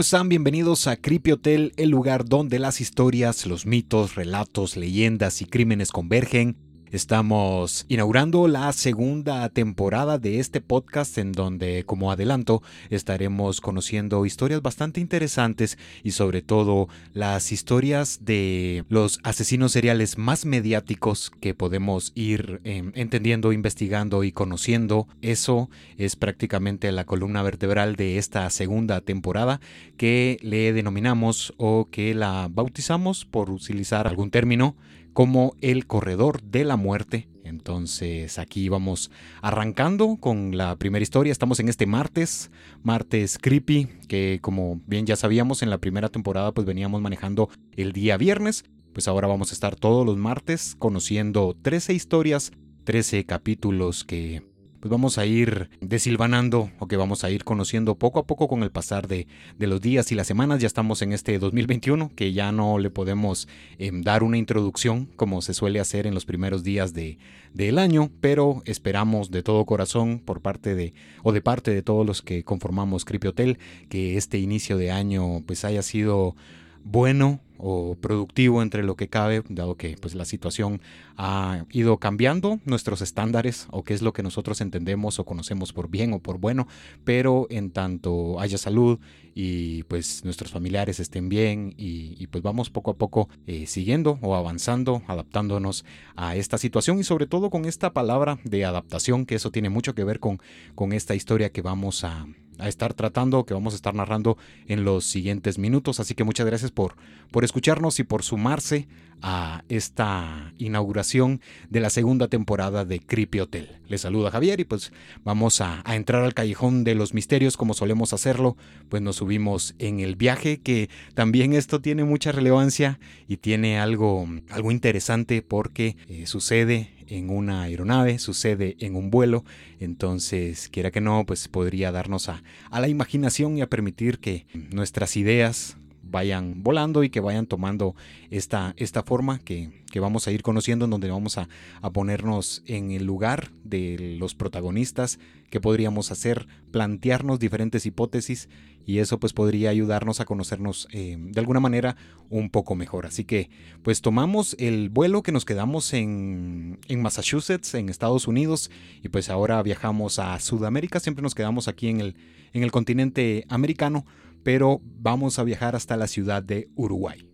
¿cómo están? Bienvenidos a Creepy Hotel, el lugar donde las historias, los mitos, relatos, leyendas y crímenes convergen Estamos inaugurando la segunda temporada de este podcast en donde, como adelanto, estaremos conociendo historias bastante interesantes y sobre todo las historias de los asesinos seriales más mediáticos que podemos ir em, entendiendo, investigando y conociendo. Eso es prácticamente la columna vertebral de esta segunda temporada que le denominamos o que la bautizamos por utilizar algún término como el corredor de la muerte. Entonces aquí vamos arrancando con la primera historia. Estamos en este martes, martes creepy, que como bien ya sabíamos en la primera temporada pues veníamos manejando el día viernes. Pues ahora vamos a estar todos los martes conociendo 13 historias, 13 capítulos que pues vamos a ir desilvanando o que vamos a ir conociendo poco a poco con el pasar de, los días y las semanas. Ya estamos en este 2021 que ya no le podemos em, dar una introducción como se suele hacer en los primeros días de, del año, pero esperamos de todo corazón por parte de o de parte de todos los que conformamos Creepy Hotel que este inicio de año pues haya sido bueno o productivo entre lo que cabe, dado que pues, la situación ha ido cambiando nuestros estándares o qué es lo que nosotros entendemos o conocemos por bien o por bueno, pero en tanto haya salud y pues nuestros familiares estén bien y, pues vamos poco a poco eh, siguiendo o avanzando, adaptándonos a esta situación y sobre todo con esta palabra de adaptación, que eso tiene mucho que ver con, con esta historia que vamos a, a estar tratando, que vamos a estar narrando en los siguientes minutos. Así que muchas gracias por, por escucharnos y por sumarse a esta inauguración de la segunda temporada de Creepy Hotel. Les saluda Javier y pues vamos a, a, entrar al callejón de los misterios como solemos hacerlo. Pues nos subimos en el viaje que también esto tiene mucha relevancia y tiene algo, algo interesante porque eh, sucede en una aeronave, sucede en un vuelo, entonces quiera que no, pues podría darnos a, a la imaginación y a permitir que nuestras ideas vayan volando y que vayan tomando esta, esta forma que, vamos a ir conociendo, en donde vamos a, ponernos en el lugar de los protagonistas, que podríamos hacer, plantearnos diferentes hipótesis y eso pues podría ayudarnos a conocernos eh, de alguna manera un poco mejor. Así que pues tomamos el vuelo que nos quedamos en, en Massachusetts, en Estados Unidos, y pues ahora viajamos a Sudamérica, siempre nos quedamos aquí en el, en el continente americano pero vamos a viajar hasta la ciudad de Uruguay.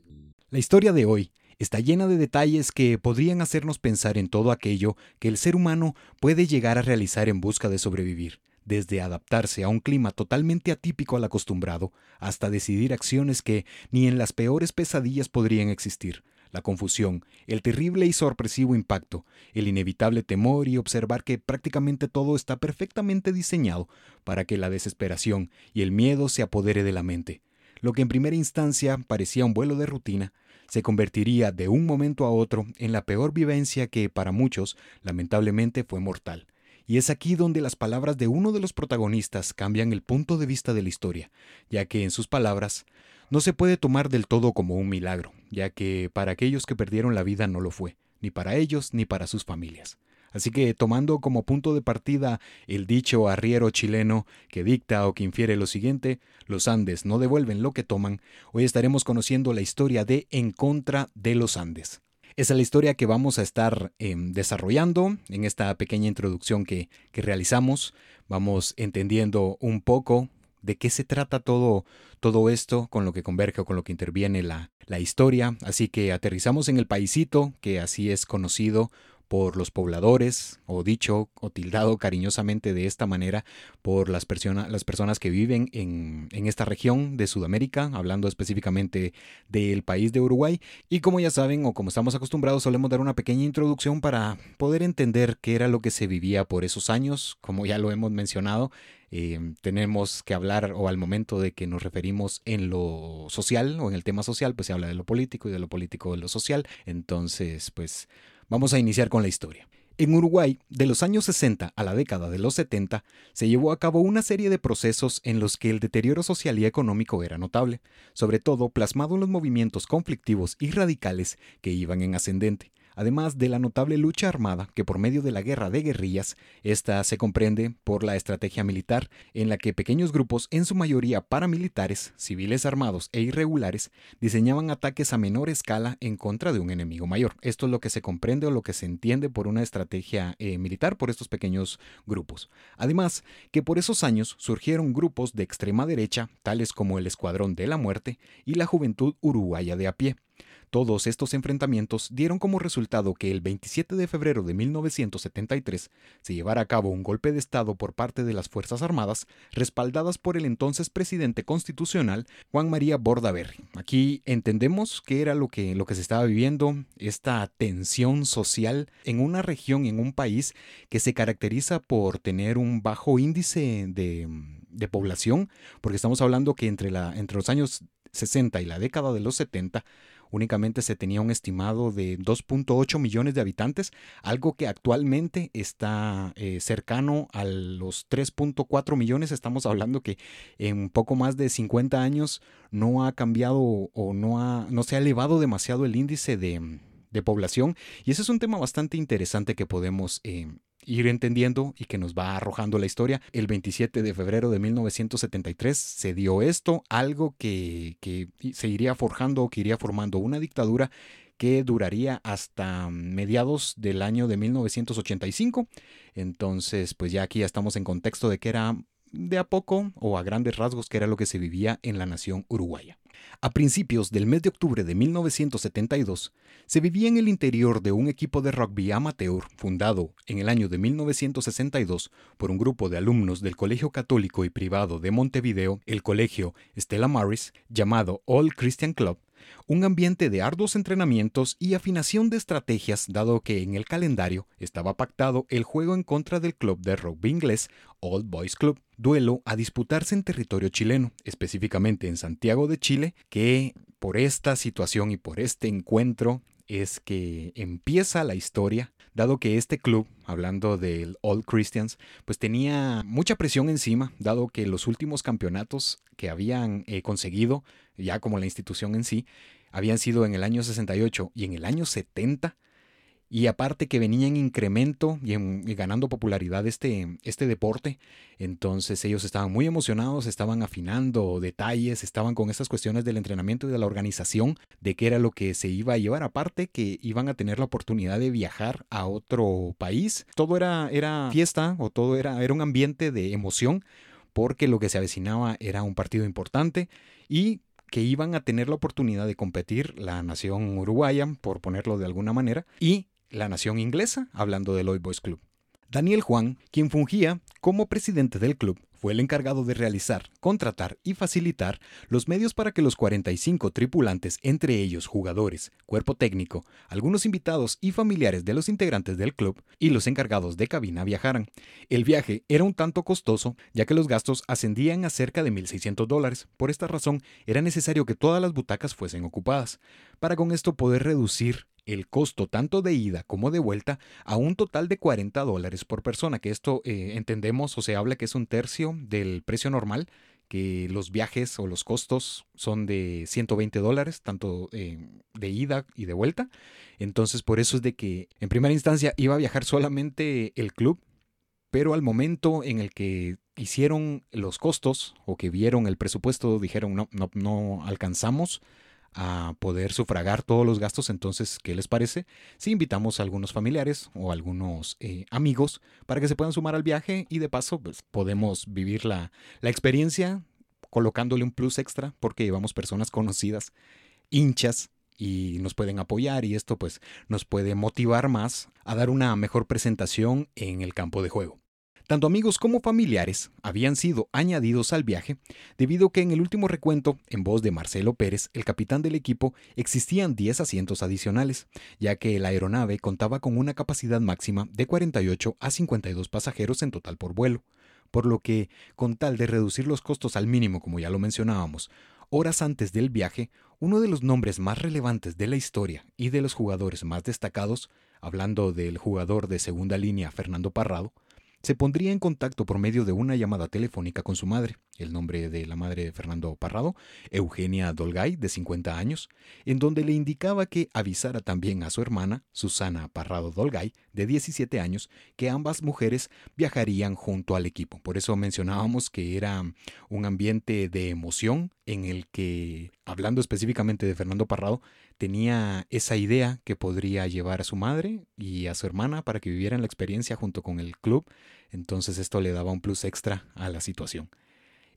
La historia de hoy está llena de detalles que podrían hacernos pensar en todo aquello que el ser humano puede llegar a realizar en busca de sobrevivir, desde adaptarse a un clima totalmente atípico al acostumbrado, hasta decidir acciones que ni en las peores pesadillas podrían existir, la confusión, el terrible y sorpresivo impacto, el inevitable temor y observar que prácticamente todo está perfectamente diseñado para que la desesperación y el miedo se apodere de la mente. Lo que en primera instancia parecía un vuelo de rutina, se convertiría de un momento a otro en la peor vivencia que para muchos lamentablemente fue mortal. Y es aquí donde las palabras de uno de los protagonistas cambian el punto de vista de la historia, ya que en sus palabras no se puede tomar del todo como un milagro, ya que para aquellos que perdieron la vida no lo fue, ni para ellos ni para sus familias. Así que tomando como punto de partida el dicho arriero chileno que dicta o que infiere lo siguiente, los Andes no devuelven lo que toman, hoy estaremos conociendo la historia de En contra de los Andes. Esa es la historia que vamos a estar em, desarrollando en esta pequeña introducción que, que realizamos. Vamos entendiendo un poco de qué se trata todo, todo esto, con lo que converge o con lo que interviene la, la historia. Así que aterrizamos en el paisito, que así es conocido por los pobladores, o dicho o tildado cariñosamente de esta manera, por las, las personas que viven en, en, esta región de Sudamérica, hablando específicamente del país de Uruguay. Y como ya saben, o como estamos acostumbrados, solemos dar una pequeña introducción para poder entender qué era lo que se vivía por esos años, como ya lo hemos mencionado. Eh, tenemos que hablar o al momento de que nos referimos en lo social o en el tema social, pues se habla de lo político y de lo político de lo social. Entonces, pues vamos a iniciar con la historia. En Uruguay, de los años 60 a la década de los 70, se llevó a cabo una serie de procesos en los que el deterioro social y económico era notable, sobre todo plasmado en los movimientos conflictivos y radicales que iban en ascendente, además de la notable lucha armada que por medio de la guerra de guerrillas, esta se comprende por la estrategia militar en la que pequeños grupos, en su mayoría paramilitares, civiles armados e irregulares, diseñaban ataques a menor escala en contra de un enemigo mayor. Esto es lo que se comprende o lo que se entiende por una estrategia eh, militar por estos pequeños grupos. Además, que por esos años surgieron grupos de extrema derecha, tales como el Escuadrón de la Muerte y la Juventud Uruguaya de a pie, todos estos enfrentamientos dieron como resultado que el 27 de febrero de 1973 se llevara a cabo un golpe de Estado por parte de las Fuerzas Armadas, respaldadas por el entonces presidente constitucional Juan María Bordaberry. Aquí entendemos que era lo que, lo que se estaba viviendo, esta tensión social en una región, en un país que se caracteriza por tener un bajo índice de, de población, porque estamos hablando que entre, la, entre los años 60 y la década de los 70 únicamente se tenía un estimado de 2.8 millones de habitantes, algo que actualmente está eh, cercano a los 3.4 millones. Estamos hablando que en poco más de 50 años no ha cambiado o no, ha, no se ha elevado demasiado el índice de, población. Y ese es un tema bastante interesante que podemos eh, ir entendiendo y que nos va arrojando la historia. El 27 de febrero de 1973 se dio esto, algo que, que se iría forjando o que iría formando una dictadura que duraría hasta mediados del año de 1985. Entonces, pues ya aquí ya estamos en contexto de que era de a poco o a grandes rasgos que era lo que se vivía en la nación uruguaya. A principios del mes de octubre de 1972, se vivía en el interior de un equipo de rugby amateur fundado en el año de 1962 por un grupo de alumnos del Colegio Católico y Privado de Montevideo, el Colegio Stella Maris, llamado All Christian Club, un ambiente de arduos entrenamientos y afinación de estrategias dado que en el calendario estaba pactado el juego en contra del club de rugby inglés Old Boys Club, duelo a disputarse en territorio chileno, específicamente en Santiago de Chile, que por esta situación y por este encuentro es que empieza la historia, dado que este club, hablando del All Christians, pues tenía mucha presión encima, dado que los últimos campeonatos que habían eh, conseguido, ya como la institución en sí, habían sido en el año 68 y en el año 70 y aparte que venía en incremento y, ganando popularidad este, este deporte, entonces ellos estaban muy emocionados, estaban afinando detalles, estaban con estas cuestiones del entrenamiento y de la organización, de qué era lo que se iba a llevar, aparte que iban a tener la oportunidad de viajar a otro país. Todo era, era fiesta o todo era, era un ambiente de emoción porque lo que se avecinaba era un partido importante y que iban a tener la oportunidad de competir la nación uruguaya, por ponerlo de alguna manera, y la nación inglesa, hablando del Lloyd Boys Club. Daniel Juan, quien fungía como presidente del club, fue el encargado de realizar, contratar y facilitar los medios para que los 45 tripulantes, entre ellos jugadores, cuerpo técnico, algunos invitados y familiares de los integrantes del club y los encargados de cabina viajaran. El viaje era un tanto costoso, ya que los gastos ascendían a cerca de 1.600 dólares. Por esta razón, era necesario que todas las butacas fuesen ocupadas, para con esto poder reducir el costo tanto de ida como de vuelta a un total de 40 dólares por persona, que esto eh, entendemos o se habla que es un tercio del precio normal, que los viajes o los costos son de 120 dólares, tanto eh, de ida y de vuelta. Entonces por eso es de que en primera instancia iba a viajar solamente el club, pero al momento en el que hicieron los costos o que vieron el presupuesto dijeron no, no, no alcanzamos a poder sufragar todos los gastos. Entonces, ¿qué les parece? Si invitamos a algunos familiares o algunos eh, amigos para que se puedan sumar al viaje y de paso pues, podemos vivir la, la experiencia colocándole un plus extra porque llevamos personas conocidas, hinchas y nos pueden apoyar y esto pues nos puede motivar más a dar una mejor presentación en el campo de juego. Tanto amigos como familiares habían sido añadidos al viaje debido que en el último recuento, en voz de Marcelo Pérez, el capitán del equipo, existían 10 asientos adicionales, ya que la aeronave contaba con una capacidad máxima de 48 a 52 pasajeros en total por vuelo, por lo que, con tal de reducir los costos al mínimo como ya lo mencionábamos, horas antes del viaje, uno de los nombres más relevantes de la historia y de los jugadores más destacados, hablando del jugador de segunda línea Fernando Parrado, se pondría en contacto por medio de una llamada telefónica con su madre, el nombre de la madre de Fernando Parrado, Eugenia Dolgay, de 50 años, en donde le indicaba que avisara también a su hermana, Susana Parrado Dolgay, de 17 años, que ambas mujeres viajarían junto al equipo. Por eso mencionábamos que era un ambiente de emoción en el que, hablando específicamente de Fernando Parrado, tenía esa idea que podría llevar a su madre y a su hermana para que vivieran la experiencia junto con el club. Entonces esto le daba un plus extra a la situación.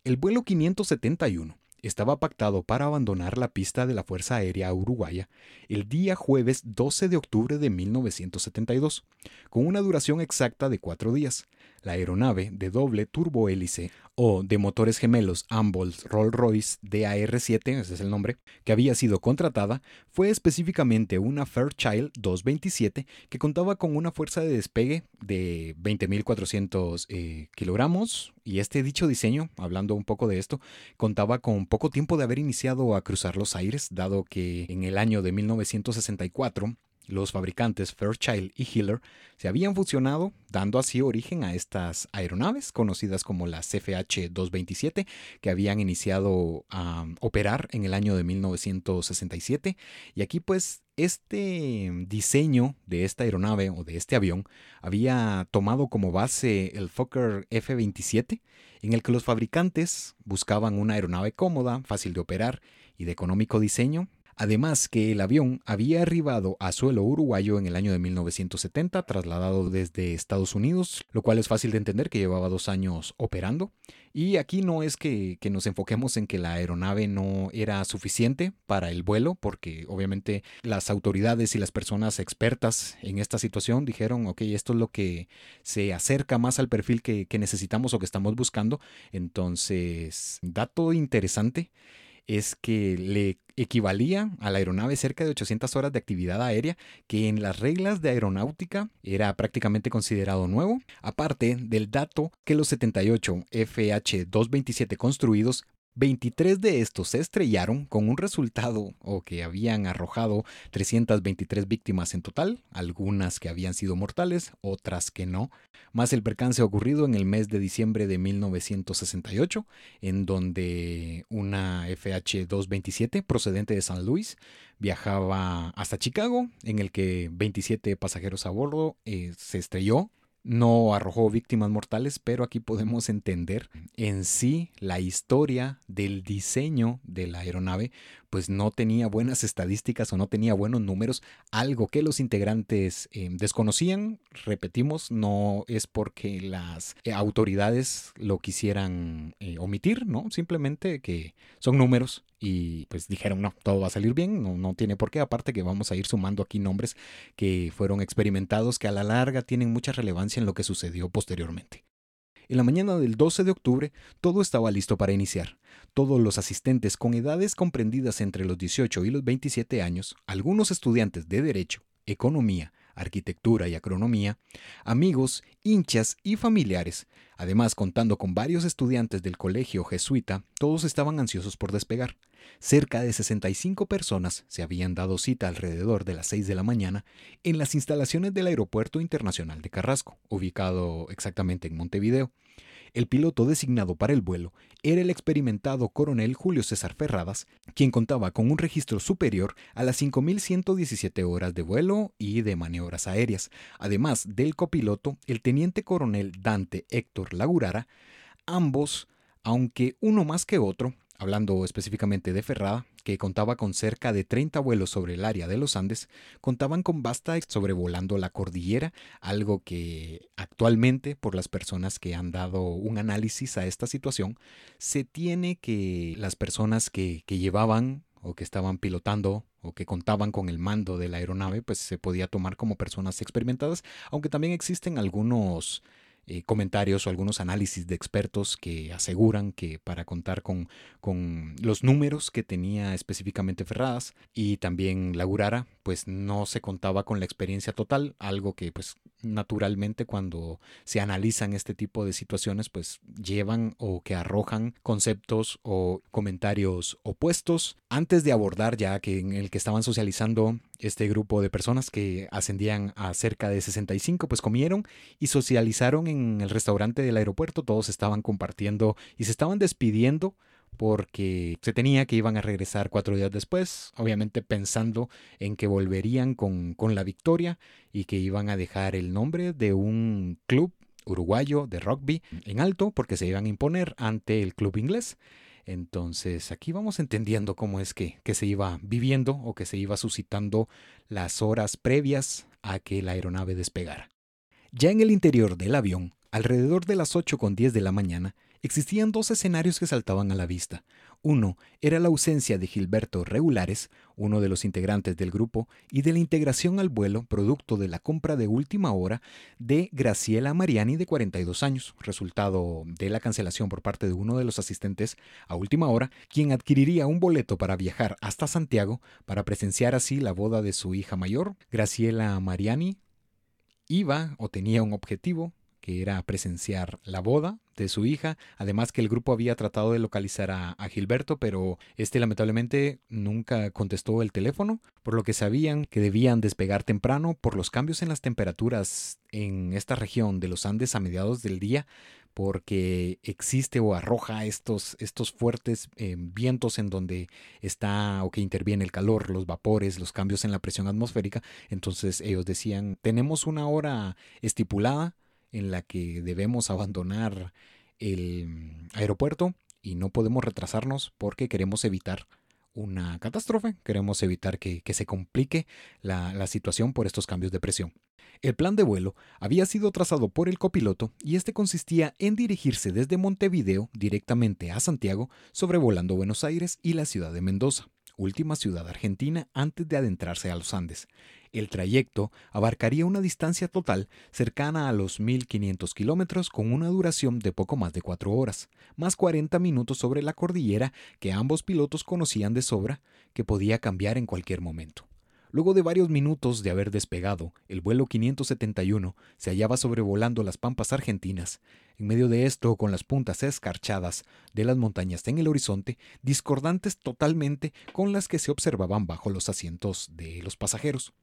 El vuelo 571 estaba pactado para abandonar la pista de la Fuerza Aérea Uruguaya el día jueves 12 de octubre de 1972, con una duración exacta de cuatro días. La aeronave de doble turbohélice o de motores gemelos ambos Rolls-Royce DAR-7, ese es el nombre, que había sido contratada, fue específicamente una Fairchild 227 que contaba con una fuerza de despegue de 20.400 eh, kilogramos. Y este dicho diseño, hablando un poco de esto, contaba con poco tiempo de haber iniciado a cruzar los aires, dado que en el año de 1964 los fabricantes Fairchild y Hiller se habían fusionado, dando así origen a estas aeronaves conocidas como las FH-227, que habían iniciado a operar en el año de 1967. Y aquí pues este diseño de esta aeronave o de este avión había tomado como base el Fokker F-27, en el que los fabricantes buscaban una aeronave cómoda, fácil de operar y de económico diseño, Además que el avión había arribado a suelo uruguayo en el año de 1970, trasladado desde Estados Unidos, lo cual es fácil de entender que llevaba dos años operando. Y aquí no es que, nos enfoquemos en que la aeronave no era suficiente para el vuelo, porque obviamente las autoridades y las personas expertas en esta situación dijeron, ok, esto es lo que se acerca más al perfil que, que necesitamos o que estamos buscando. Entonces, dato interesante es que le equivalía a la aeronave cerca de 800 horas de actividad aérea, que en las reglas de aeronáutica era prácticamente considerado nuevo, aparte del dato que los 78 FH-227 construidos 23 de estos se estrellaron con un resultado o que habían arrojado 323 víctimas en total, algunas que habían sido mortales, otras que no, más el percance ocurrido en el mes de diciembre de 1968, en donde una FH-227 procedente de San Luis viajaba hasta Chicago, en el que 27 pasajeros a bordo eh, se estrelló no arrojó víctimas mortales, pero aquí podemos entender en sí la historia del diseño de la aeronave, pues no tenía buenas estadísticas o no tenía buenos números, algo que los integrantes eh, desconocían, repetimos, no es porque las eh, autoridades lo quisieran eh, omitir, ¿no? Simplemente que son números y pues dijeron, no, todo va a salir bien, no, no tiene por qué, aparte que vamos a ir sumando aquí nombres que fueron experimentados que a la larga tienen mucha relevancia en lo que sucedió posteriormente. En la mañana del 12 de octubre, todo estaba listo para iniciar. Todos los asistentes con edades comprendidas entre los 18 y los 27 años, algunos estudiantes de Derecho, Economía, arquitectura y agronomía, amigos, hinchas y familiares, además contando con varios estudiantes del colegio jesuita, todos estaban ansiosos por despegar. Cerca de 65 personas se habían dado cita alrededor de las 6 de la mañana en las instalaciones del Aeropuerto Internacional de Carrasco, ubicado exactamente en Montevideo. El piloto designado para el vuelo era el experimentado coronel Julio César Ferradas, quien contaba con un registro superior a las 5.117 horas de vuelo y de maniobras aéreas, además del copiloto, el teniente coronel Dante Héctor Lagurara, ambos, aunque uno más que otro, hablando específicamente de Ferrada, que contaba con cerca de 30 vuelos sobre el área de los Andes, contaban con basta sobrevolando la cordillera, algo que actualmente, por las personas que han dado un análisis a esta situación, se tiene que las personas que, que llevaban o que estaban pilotando o que contaban con el mando de la aeronave, pues se podía tomar como personas experimentadas, aunque también existen algunos eh, comentarios o algunos análisis de expertos que aseguran que para contar con, con los números que tenía específicamente Ferradas y también Lagurara, pues no se contaba con la experiencia total, algo que pues naturalmente cuando se analizan este tipo de situaciones pues llevan o que arrojan conceptos o comentarios opuestos. Antes de abordar ya que en el que estaban socializando Este grupo de personas que ascendían a cerca de 65 pues comieron y socializaron en el restaurante del aeropuerto. Todos estaban compartiendo y se estaban despidiendo porque se tenía que iban a regresar cuatro días después, obviamente pensando en que volverían con, con la victoria y que iban a dejar el nombre de un club uruguayo de rugby en alto porque se iban a imponer ante el club inglés. Entonces aquí vamos entendiendo cómo es que, que, se iba viviendo o que se iba suscitando las horas previas a que la aeronave despegara. Ya en el interior del avión, alrededor de las 8 con 10 de la mañana, Existían dos escenarios que saltaban a la vista. Uno era la ausencia de Gilberto Regulares, uno de los integrantes del grupo, y de la integración al vuelo producto de la compra de última hora de Graciela Mariani de 42 años, resultado de la cancelación por parte de uno de los asistentes a última hora, quien adquiriría un boleto para viajar hasta Santiago para presenciar así la boda de su hija mayor, Graciela Mariani. Iba o tenía un objetivo que era presenciar la boda de su hija, además que el grupo había tratado de localizar a, Gilberto, pero este lamentablemente nunca contestó el teléfono, por lo que sabían que debían despegar temprano por los cambios en las temperaturas en esta región de los Andes a mediados del día, porque existe o arroja estos, estos fuertes eh, vientos en donde está o que interviene el calor, los vapores, los cambios en la presión atmosférica. Entonces ellos decían, tenemos una hora estipulada, en la que debemos abandonar el aeropuerto y no podemos retrasarnos porque queremos evitar una catástrofe, queremos evitar que, se complique la, la, situación por estos cambios de presión. El plan de vuelo había sido trazado por el copiloto y este consistía en dirigirse desde Montevideo directamente a Santiago, sobrevolando Buenos Aires y la ciudad de Mendoza, última ciudad argentina antes de adentrarse a los Andes. El trayecto abarcaría una distancia total cercana a los 1.500 kilómetros con una duración de poco más de cuatro horas, más 40 minutos sobre la cordillera que ambos pilotos conocían de sobra que podía cambiar en cualquier momento. Luego de varios minutos de haber despegado, el vuelo 571 se hallaba sobrevolando las pampas argentinas. En medio de esto, con las puntas escarchadas de las montañas en el horizonte, discordantes totalmente con las que se observaban bajo los asientos de los pasajeros.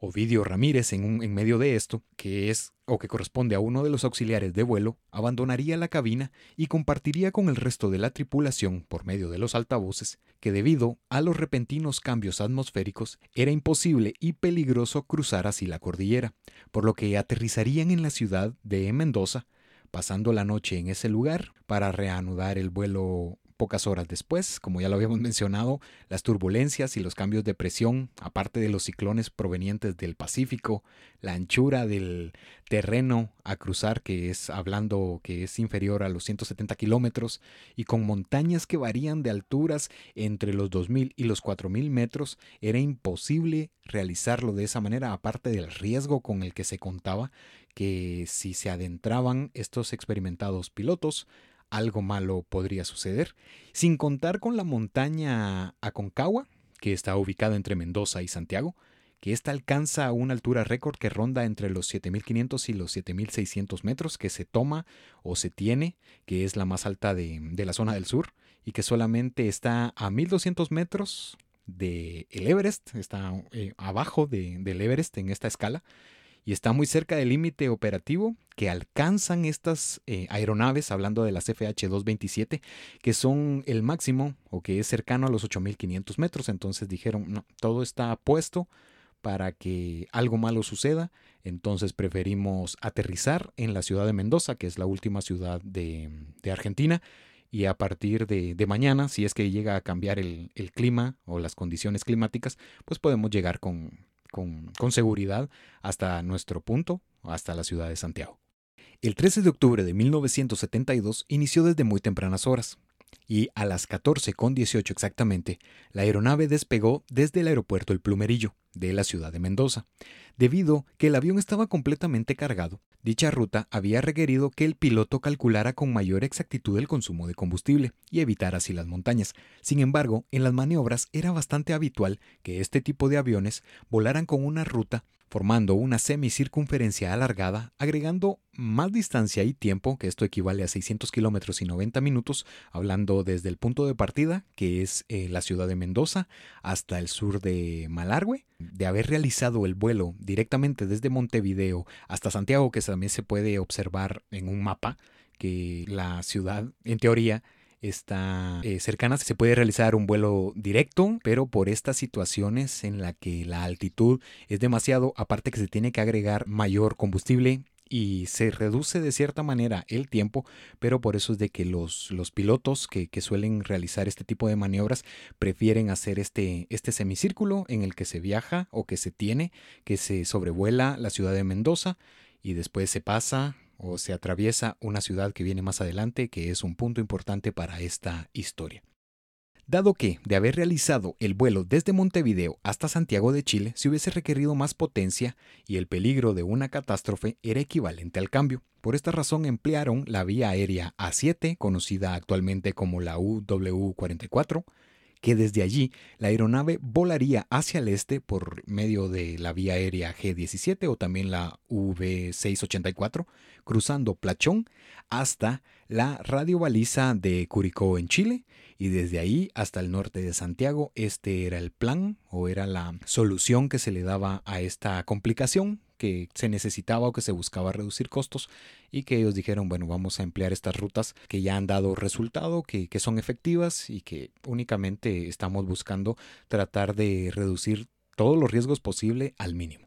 Ovidio Ramírez, en, en, medio de esto, que es o que corresponde a uno de los auxiliares de vuelo, abandonaría la cabina y compartiría con el resto de la tripulación, por medio de los altavoces, que debido a los repentinos cambios atmosféricos era imposible y peligroso cruzar así la cordillera, por lo que aterrizarían en la ciudad de Mendoza, pasando la noche en ese lugar para reanudar el vuelo Pocas horas después, como ya lo habíamos mencionado, las turbulencias y los cambios de presión, aparte de los ciclones provenientes del Pacífico, la anchura del terreno a cruzar, que es hablando que es inferior a los 170 kilómetros, y con montañas que varían de alturas entre los 2.000 y los 4.000 metros, era imposible realizarlo de esa manera, aparte del riesgo con el que se contaba que si se adentraban estos experimentados pilotos, algo malo podría suceder, sin contar con la montaña Aconcagua, que está ubicada entre Mendoza y Santiago, que esta alcanza una altura récord que ronda entre los 7.500 y los 7.600 metros, que se toma o se tiene, que es la más alta de, la zona del sur, y que solamente está a 1.200 metros del el Everest, está eh, abajo de, del Everest en esta escala, y está muy cerca del límite operativo que alcanzan estas eh, aeronaves, hablando de las FH-227, que son el máximo o que es cercano a los 8.500 metros. Entonces dijeron, no, todo está puesto para que algo malo suceda. Entonces preferimos aterrizar en la ciudad de Mendoza, que es la última ciudad de, Argentina. Y a partir de, mañana, si es que llega a cambiar el clima o las condiciones climáticas, pues podemos llegar con, con, seguridad hasta nuestro punto, hasta la ciudad de Santiago. El 13 de octubre de 1972 inició desde muy tempranas horas, y a las 14.18 exactamente, la aeronave despegó desde el aeropuerto El Plumerillo, de la ciudad de Mendoza. Debido que el avión estaba completamente cargado, dicha ruta había requerido que el piloto calculara con mayor exactitud el consumo de combustible y evitar así las montañas. Sin embargo, en las maniobras era bastante habitual que este tipo de aviones volaran con una ruta formando una semicircunferencia alargada, agregando más distancia y tiempo, que esto equivale a 600 kilómetros y 90 minutos, hablando desde el punto de partida, que es eh, la ciudad de Mendoza, hasta el sur de Malargüe, de haber realizado el vuelo directamente desde Montevideo hasta Santiago, que también se puede observar en un mapa, que la ciudad, en teoría, está eh, cercana, se puede realizar un vuelo directo, pero por estas situaciones en la que la altitud es demasiado, aparte que se tiene que agregar mayor combustible y se reduce de cierta manera el tiempo, pero por eso es de que los, los pilotos que, que, suelen realizar este tipo de maniobras prefieren hacer este, este semicírculo en el que se viaja o que se tiene, que se sobrevuela la ciudad de Mendoza y después se pasa o se atraviesa una ciudad que viene más adelante que es un punto importante para esta historia. Dado que, de haber realizado el vuelo desde Montevideo hasta Santiago de Chile, se hubiese requerido más potencia y el peligro de una catástrofe era equivalente al cambio. Por esta razón emplearon la vía aérea A7, conocida actualmente como la UW-44, que desde allí la aeronave volaría hacia el este por medio de la vía aérea G-17 o también la V-684, cruzando Plachón hasta la radiobaliza de Curicó en Chile y desde ahí hasta el norte de Santiago. Este era el plan o era la solución que se le daba a esta complicación que se necesitaba o que se buscaba reducir costos y que ellos dijeron, bueno, vamos a emplear estas rutas que ya han dado resultado, que, que son efectivas y que únicamente estamos buscando tratar de reducir todos los riesgos posible al mínimo.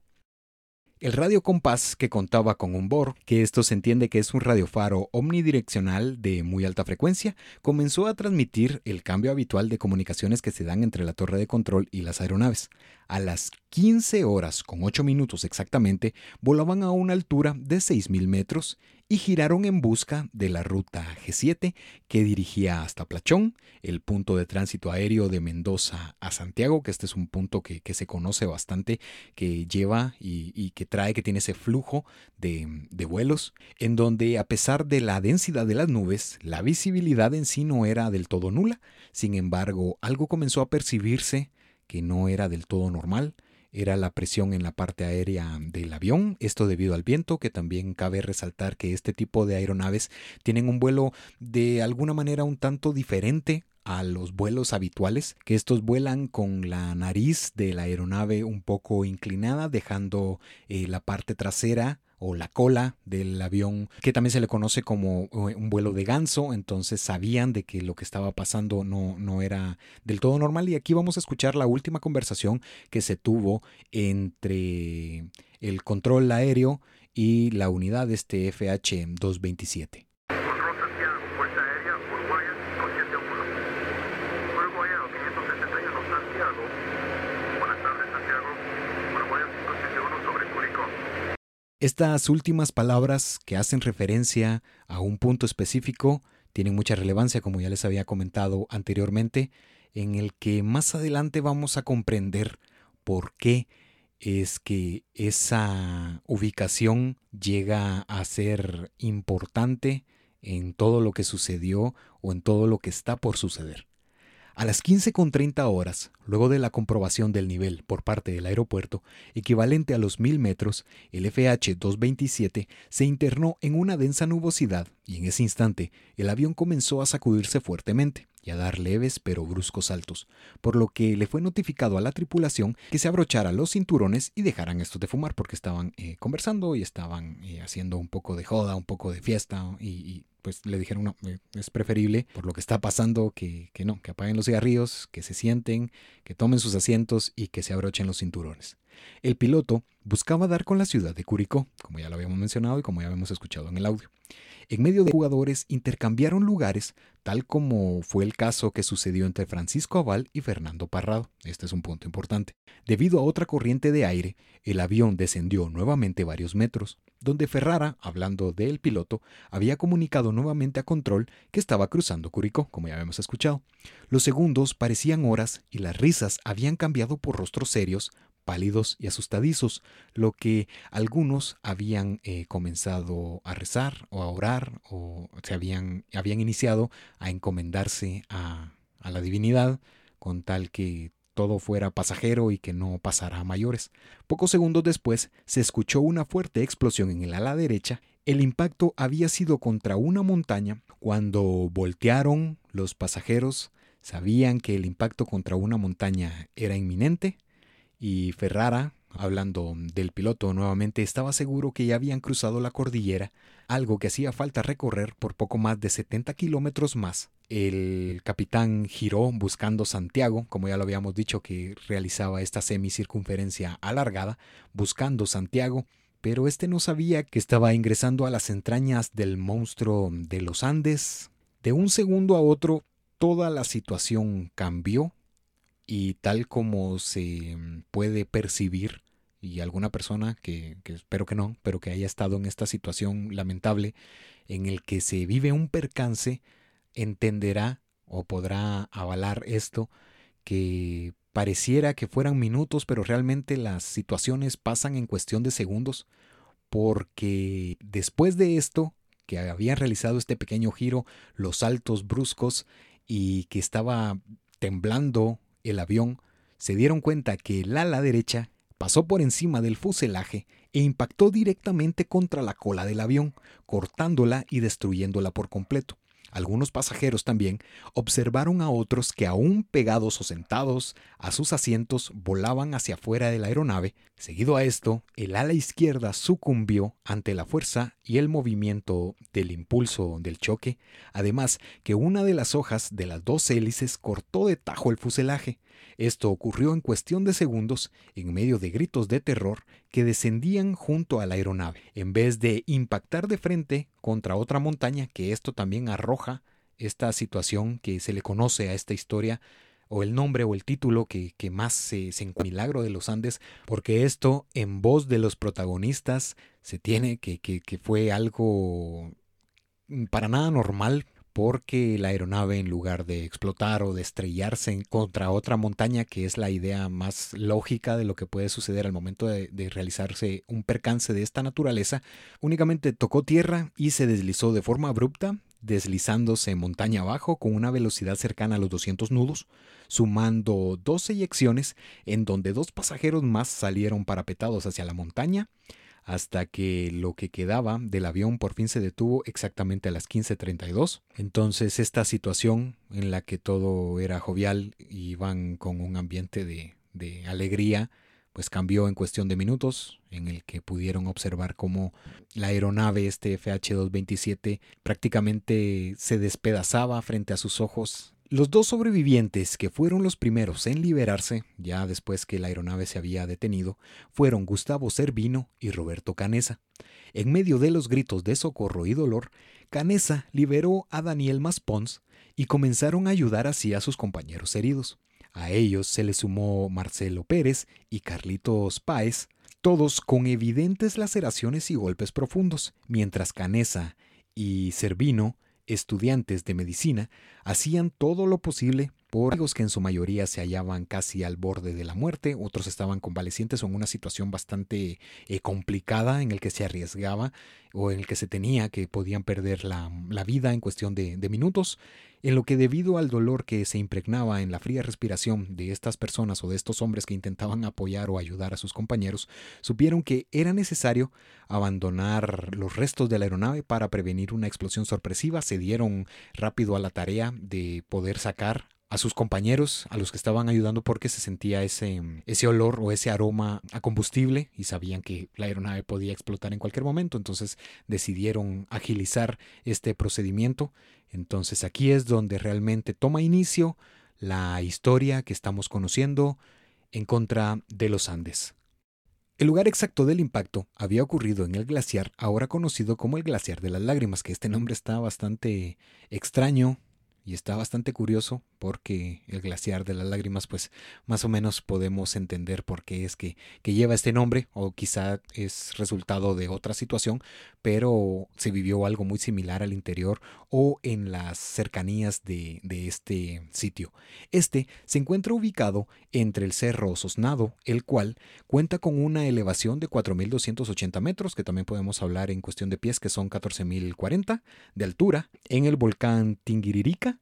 El radio compás, que contaba con un BOR, que esto se entiende que es un radiofaro omnidireccional de muy alta frecuencia, comenzó a transmitir el cambio habitual de comunicaciones que se dan entre la torre de control y las aeronaves. A las 15 horas con 8 minutos exactamente, volaban a una altura de 6.000 metros y giraron en busca de la ruta G7 que dirigía hasta Plachón, el punto de tránsito aéreo de Mendoza a Santiago, que este es un punto que, se conoce bastante, que lleva y, que trae, que tiene ese flujo de, de vuelos, en donde a pesar de la densidad de las nubes, la visibilidad en sí no era del todo nula, sin embargo, algo comenzó a percibirse que no era del todo normal, era la presión en la parte aérea del avión, esto debido al viento, que también cabe resaltar que este tipo de aeronaves tienen un vuelo de alguna manera un tanto diferente a los vuelos habituales, que estos vuelan con la nariz de la aeronave un poco inclinada, dejando eh, la parte trasera o la cola del avión, que también se le conoce como un vuelo de ganso, entonces sabían de que lo que estaba pasando no, no era del todo normal y aquí vamos a escuchar la última conversación que se tuvo entre el control aéreo y la unidad este FH-227. Estas últimas palabras que hacen referencia a un punto específico tienen mucha relevancia, como ya les había comentado anteriormente, en el que más adelante vamos a comprender por qué es que esa ubicación llega a ser importante en todo lo que sucedió o en todo lo que está por suceder. A las 15.30 horas, luego de la comprobación del nivel por parte del aeropuerto, equivalente a los 1000 metros, el FH-227 se internó en una densa nubosidad y en ese instante el avión comenzó a sacudirse fuertemente y a dar leves pero bruscos saltos, por lo que le fue notificado a la tripulación que se abrochara los cinturones y dejaran estos de fumar porque estaban eh, conversando y estaban eh, haciendo un poco de joda, un poco de fiesta y pues le dijeron, no, eh, es preferible por lo que está pasando que, que no, que apaguen los cigarrillos, que se sienten, que tomen sus asientos y que se abrochen los cinturones. El piloto buscaba dar con la ciudad de Curicó, como ya lo habíamos mencionado y como ya habíamos escuchado en el audio. En medio de jugadores intercambiaron lugares, tal como fue el caso que sucedió entre Francisco Aval y Fernando Parrado. Este es un punto importante. Debido a otra corriente de aire, el avión descendió nuevamente varios metros, donde Ferrara, hablando del piloto, había comunicado nuevamente a Control que estaba cruzando Curicó, como ya habíamos escuchado. Los segundos parecían horas y las risas habían cambiado por rostros serios, pálidos y asustadizos, lo que algunos habían eh, comenzado a rezar o a orar o se habían, habían iniciado a encomendarse a, a la divinidad con tal que todo fuera pasajero y que no pasara a mayores. Pocos segundos después se escuchó una fuerte explosión en el ala derecha. El impacto había sido contra una montaña. Cuando voltearon, los pasajeros sabían que el impacto contra una montaña era inminente y Ferrara, hablando del piloto nuevamente, estaba seguro que ya habían cruzado la cordillera, algo que hacía falta recorrer por poco más de 70 kilómetros más. El capitán giró buscando Santiago, como ya lo habíamos dicho que realizaba esta semicircunferencia alargada, buscando Santiago, pero este no sabía que estaba ingresando a las entrañas del monstruo de los Andes. De un segundo a otro, toda la situación cambió y tal como se mm, puede percibir, y alguna persona que, espero que no, pero que haya estado en esta situación lamentable en el que se vive un percance, entenderá o podrá avalar esto, que pareciera que fueran minutos, pero realmente las situaciones pasan en cuestión de segundos, porque después de esto, que habían realizado este pequeño giro, los saltos bruscos y que estaba temblando el avión, se dieron cuenta que el ala derecha pasó por encima del fuselaje e impactó directamente contra la cola del avión, cortándola y destruyéndola por completo. Algunos pasajeros también observaron a otros que aún pegados o sentados a sus asientos volaban hacia afuera de la aeronave. Seguido a esto, el ala izquierda sucumbió ante la fuerza y el movimiento del impulso del choque, además que una de las hojas de las dos hélices cortó de tajo el fuselaje. Esto ocurrió en cuestión de segundos, en medio de gritos de terror que descendían junto a la aeronave, en vez de impactar de frente contra otra montaña, que esto también arroja esta situación que se le conoce a esta historia, o el nombre o el título que, más se, se milagro de los Andes, porque esto en voz de los protagonistas se tiene que, que, que fue algo para nada normal porque la aeronave en lugar de explotar o de estrellarse contra otra montaña, que es la idea más lógica de lo que puede suceder al momento de, realizarse un percance de esta naturaleza, únicamente tocó tierra y se deslizó de forma abrupta, deslizándose montaña abajo con una velocidad cercana a los 200 nudos, sumando dos eyecciones en donde dos pasajeros más salieron parapetados hacia la montaña hasta que lo que quedaba del avión por fin se detuvo exactamente a las 15.32. Entonces esta situación en la que todo era jovial y iban con un ambiente de, de alegría, pues cambió en cuestión de minutos, en el que pudieron observar cómo la aeronave, este FH-227, prácticamente se despedazaba frente a sus ojos los dos sobrevivientes que fueron los primeros en liberarse, ya después que la aeronave se había detenido, fueron Gustavo Servino y Roberto Canesa. En medio de los gritos de socorro y dolor, Canesa liberó a Daniel Maspons y comenzaron a ayudar así a sus compañeros heridos. A ellos se les sumó Marcelo Pérez y Carlitos Páez, todos con evidentes laceraciones y golpes profundos, mientras Canesa y Servino estudiantes de medicina hacían todo lo posible por amigos que en su mayoría se hallaban casi al borde de la muerte, otros estaban convalecientes o en una situación bastante eh, complicada en el que se arriesgaba o en el que se tenía que podían perder la, vida en cuestión de, de, minutos, en lo que debido al dolor que se impregnaba en la fría respiración de estas personas o de estos hombres que intentaban apoyar o ayudar a sus compañeros, supieron que era necesario abandonar los restos de la aeronave para prevenir una explosión sorpresiva, se dieron rápido a la tarea de poder sacar a sus compañeros, a los que estaban ayudando porque se sentía ese, ese olor o ese aroma a combustible y sabían que la aeronave podía explotar en cualquier momento, entonces decidieron agilizar este procedimiento. Entonces aquí es donde realmente toma inicio la historia que estamos conociendo en contra de los Andes. El lugar exacto del impacto había ocurrido en el glaciar, ahora conocido como el glaciar de las lágrimas, que este nombre está bastante extraño, y está bastante curioso porque el glaciar de las lágrimas pues más o menos podemos entender por qué es que, que, lleva este nombre o quizá es resultado de otra situación pero se vivió algo muy similar al interior o en las cercanías de, de este sitio. Este se encuentra ubicado entre el Cerro Sosnado, el cual cuenta con una elevación de 4.280 metros, que también podemos hablar en cuestión de pies, que son 14.040 de altura, en el volcán Tinguiririca,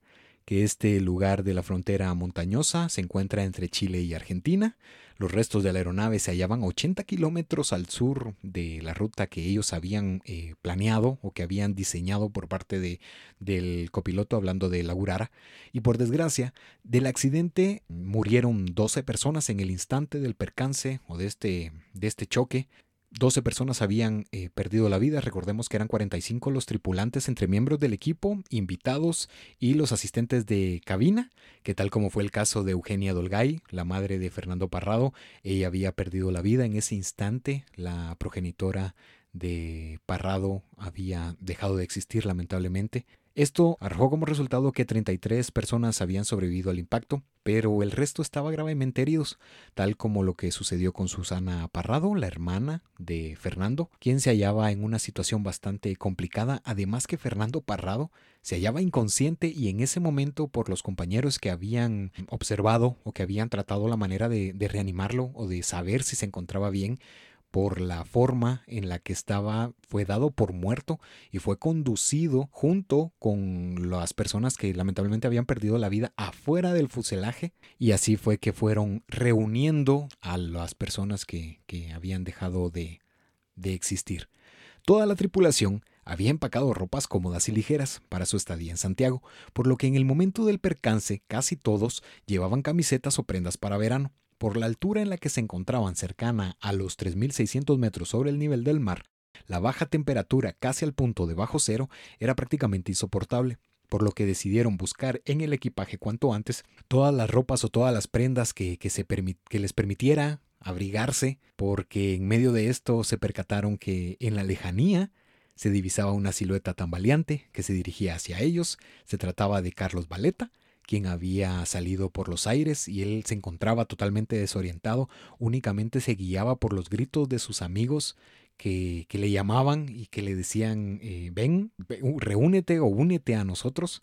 que este lugar de la frontera montañosa se encuentra entre Chile y Argentina. Los restos de la aeronave se hallaban 80 kilómetros al sur de la ruta que ellos habían eh, planeado o que habían diseñado por parte de, del copiloto, hablando de la Urara. Y por desgracia, del accidente murieron 12 personas en el instante del percance o de este, de este choque. 12 personas habían eh, perdido la vida, recordemos que eran 45 los tripulantes entre miembros del equipo, invitados y los asistentes de cabina, que tal como fue el caso de Eugenia Dolgay, la madre de Fernando Parrado, ella había perdido la vida en ese instante, la progenitora de Parrado había dejado de existir lamentablemente. Esto arrojó como resultado que 33 personas habían sobrevivido al impacto, pero el resto estaba gravemente heridos, tal como lo que sucedió con Susana Parrado, la hermana de Fernando, quien se hallaba en una situación bastante complicada, además que Fernando Parrado se hallaba inconsciente y en ese momento por los compañeros que habían observado o que habían tratado la manera de, de reanimarlo o de saber si se encontraba bien, por la forma en la que estaba, fue dado por muerto y fue conducido junto con las personas que lamentablemente habían perdido la vida afuera del fuselaje y así fue que fueron reuniendo a las personas que, que habían dejado de, de existir. Toda la tripulación había empacado ropas cómodas y ligeras para su estadía en Santiago, por lo que en el momento del percance casi todos llevaban camisetas o prendas para verano. Por la altura en la que se encontraban cercana a los 3.600 metros sobre el nivel del mar, la baja temperatura casi al punto de bajo cero era prácticamente insoportable, por lo que decidieron buscar en el equipaje cuanto antes todas las ropas o todas las prendas que, les permitiera abrigarse, porque en medio de esto se percataron que en la lejanía se divisaba una silueta tambaleante que se dirigía hacia ellos. Se trataba de Carlos Valeta, quien había salido por los aires y él se encontraba totalmente desorientado, únicamente se guiaba por los gritos de sus amigos que, que le llamaban y que le decían, eh, ven, reúnete o únete a nosotros.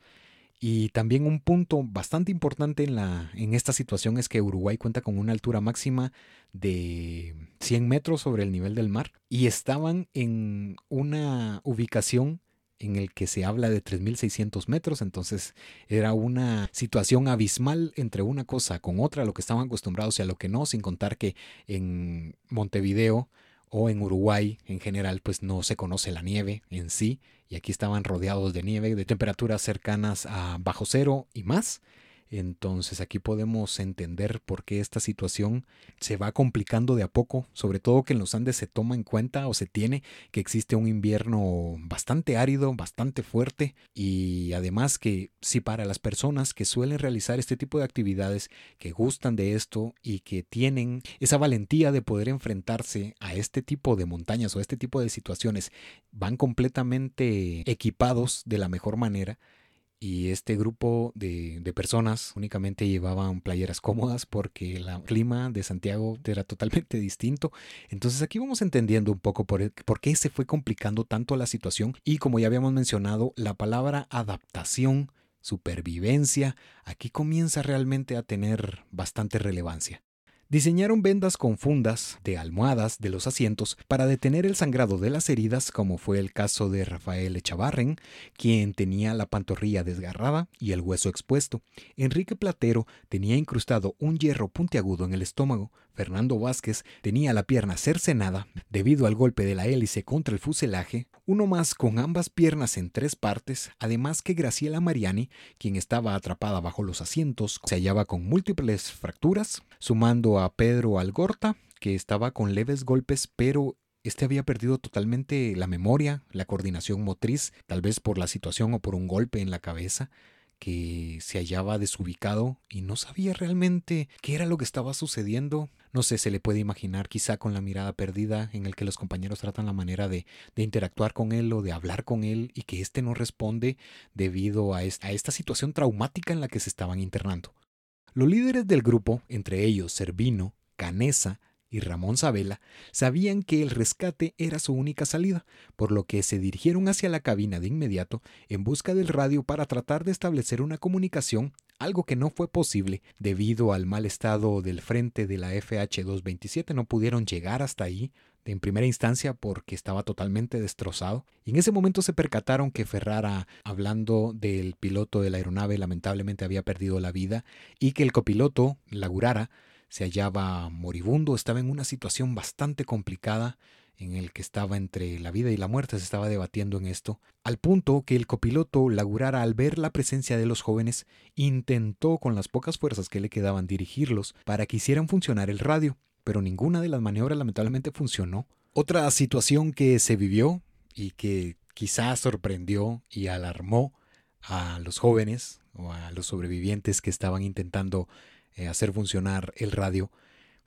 Y también un punto bastante importante en, la, en esta situación es que Uruguay cuenta con una altura máxima de 100 metros sobre el nivel del mar y estaban en una ubicación en el que se habla de 3.600 metros, entonces era una situación abismal entre una cosa con otra, lo que estaban acostumbrados y a lo que no, sin contar que en Montevideo o en Uruguay en general pues no se conoce la nieve en sí y aquí estaban rodeados de nieve de temperaturas cercanas a bajo cero y más entonces aquí podemos entender por qué esta situación se va complicando de a poco, sobre todo que en los Andes se toma en cuenta o se tiene que existe un invierno bastante árido, bastante fuerte y además que si para las personas que suelen realizar este tipo de actividades, que gustan de esto y que tienen esa valentía de poder enfrentarse a este tipo de montañas o a este tipo de situaciones, van completamente equipados de la mejor manera, y este grupo de, personas únicamente llevaban playeras cómodas porque el clima de Santiago era totalmente distinto. Entonces aquí vamos entendiendo un poco por, por qué se fue complicando tanto la situación y como ya habíamos mencionado, la palabra adaptación, supervivencia, aquí comienza realmente a tener bastante relevancia. Diseñaron vendas con fundas de almohadas de los asientos para detener el sangrado de las heridas, como fue el caso de Rafael Echavarren, quien tenía la pantorrilla desgarrada y el hueso expuesto. Enrique Platero tenía incrustado un hierro puntiagudo en el estómago. Fernando Vázquez tenía la pierna cercenada debido al golpe de la hélice contra el fuselaje, uno más con ambas piernas en tres partes, además que Graciela Mariani, quien estaba atrapada bajo los asientos, se hallaba con múltiples fracturas, sumando a Pedro Algorta, que estaba con leves golpes, pero este había perdido totalmente la memoria, la coordinación motriz, tal vez por la situación o por un golpe en la cabeza que se hallaba desubicado y no sabía realmente qué era lo que estaba sucediendo. No sé, se le puede imaginar quizá con la mirada perdida en el que los compañeros tratan la manera de, de interactuar con él o de hablar con él y que éste no responde debido a a esta situación traumática en la que se estaban internando. Los líderes del grupo, entre ellos Servino, Canesa, y Ramón Sabela sabían que el rescate era su única salida, por lo que se dirigieron hacia la cabina de inmediato en busca del radio para tratar de establecer una comunicación, algo que no fue posible debido al mal estado del frente de la FH-227, no pudieron llegar hasta ahí en primera instancia porque estaba totalmente destrozado. Y en ese momento se percataron que Ferrara, hablando del piloto de la aeronave, lamentablemente había perdido la vida y que el copiloto, Lagurara, se hallaba moribundo, estaba en una situación bastante complicada en el que estaba entre la vida y la muerte, se estaba debatiendo en esto, al punto que el copiloto Lagurara al ver la presencia de los jóvenes intentó con las pocas fuerzas que le quedaban dirigirlos para que hicieran funcionar el radio, pero ninguna de las maniobras lamentablemente funcionó. Otra situación que se vivió y que quizás sorprendió y alarmó a los jóvenes o a los sobrevivientes que estaban intentando eh, hacer funcionar el radio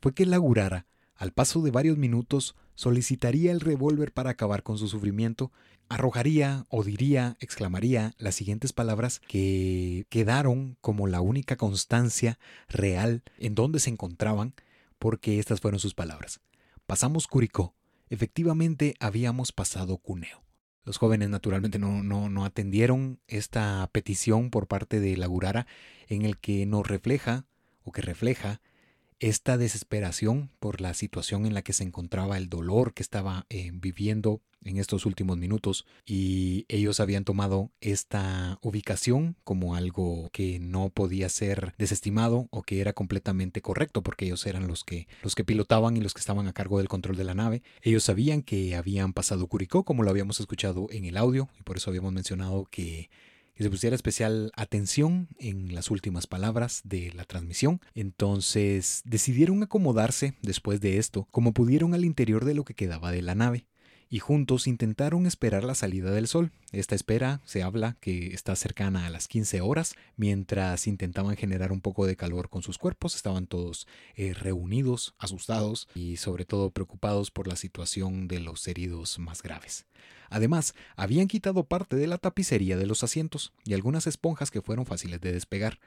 fue que Lagurara, al paso de varios minutos, solicitaría el revólver para acabar con su sufrimiento, arrojaría o diría, exclamaría las siguientes palabras que quedaron como la única constancia real en donde se encontraban, porque estas fueron sus palabras. Pasamos Curicó. Efectivamente habíamos pasado Cuneo. Los jóvenes naturalmente no, no, no atendieron esta petición por parte de Lagurara en el que nos refleja o que refleja esta desesperación por la situación en la que se encontraba, el dolor que estaba eh, viviendo en estos últimos minutos y ellos habían tomado esta ubicación como algo que no podía ser desestimado o que era completamente correcto porque ellos eran los que los que pilotaban y los que estaban a cargo del control de la nave. Ellos sabían que habían pasado Curicó como lo habíamos escuchado en el audio y por eso habíamos mencionado que que se pusiera especial atención en las últimas palabras de la transmisión. Entonces decidieron acomodarse después de esto como pudieron al interior de lo que quedaba de la nave y juntos intentaron esperar la salida del sol. Esta espera se habla que está cercana a las 15 horas, mientras intentaban generar un poco de calor con sus cuerpos, estaban todos eh, reunidos, asustados y sobre todo preocupados por la situación de los heridos más graves. Además, habían quitado parte de la tapicería de los asientos y algunas esponjas que fueron fáciles de despegar.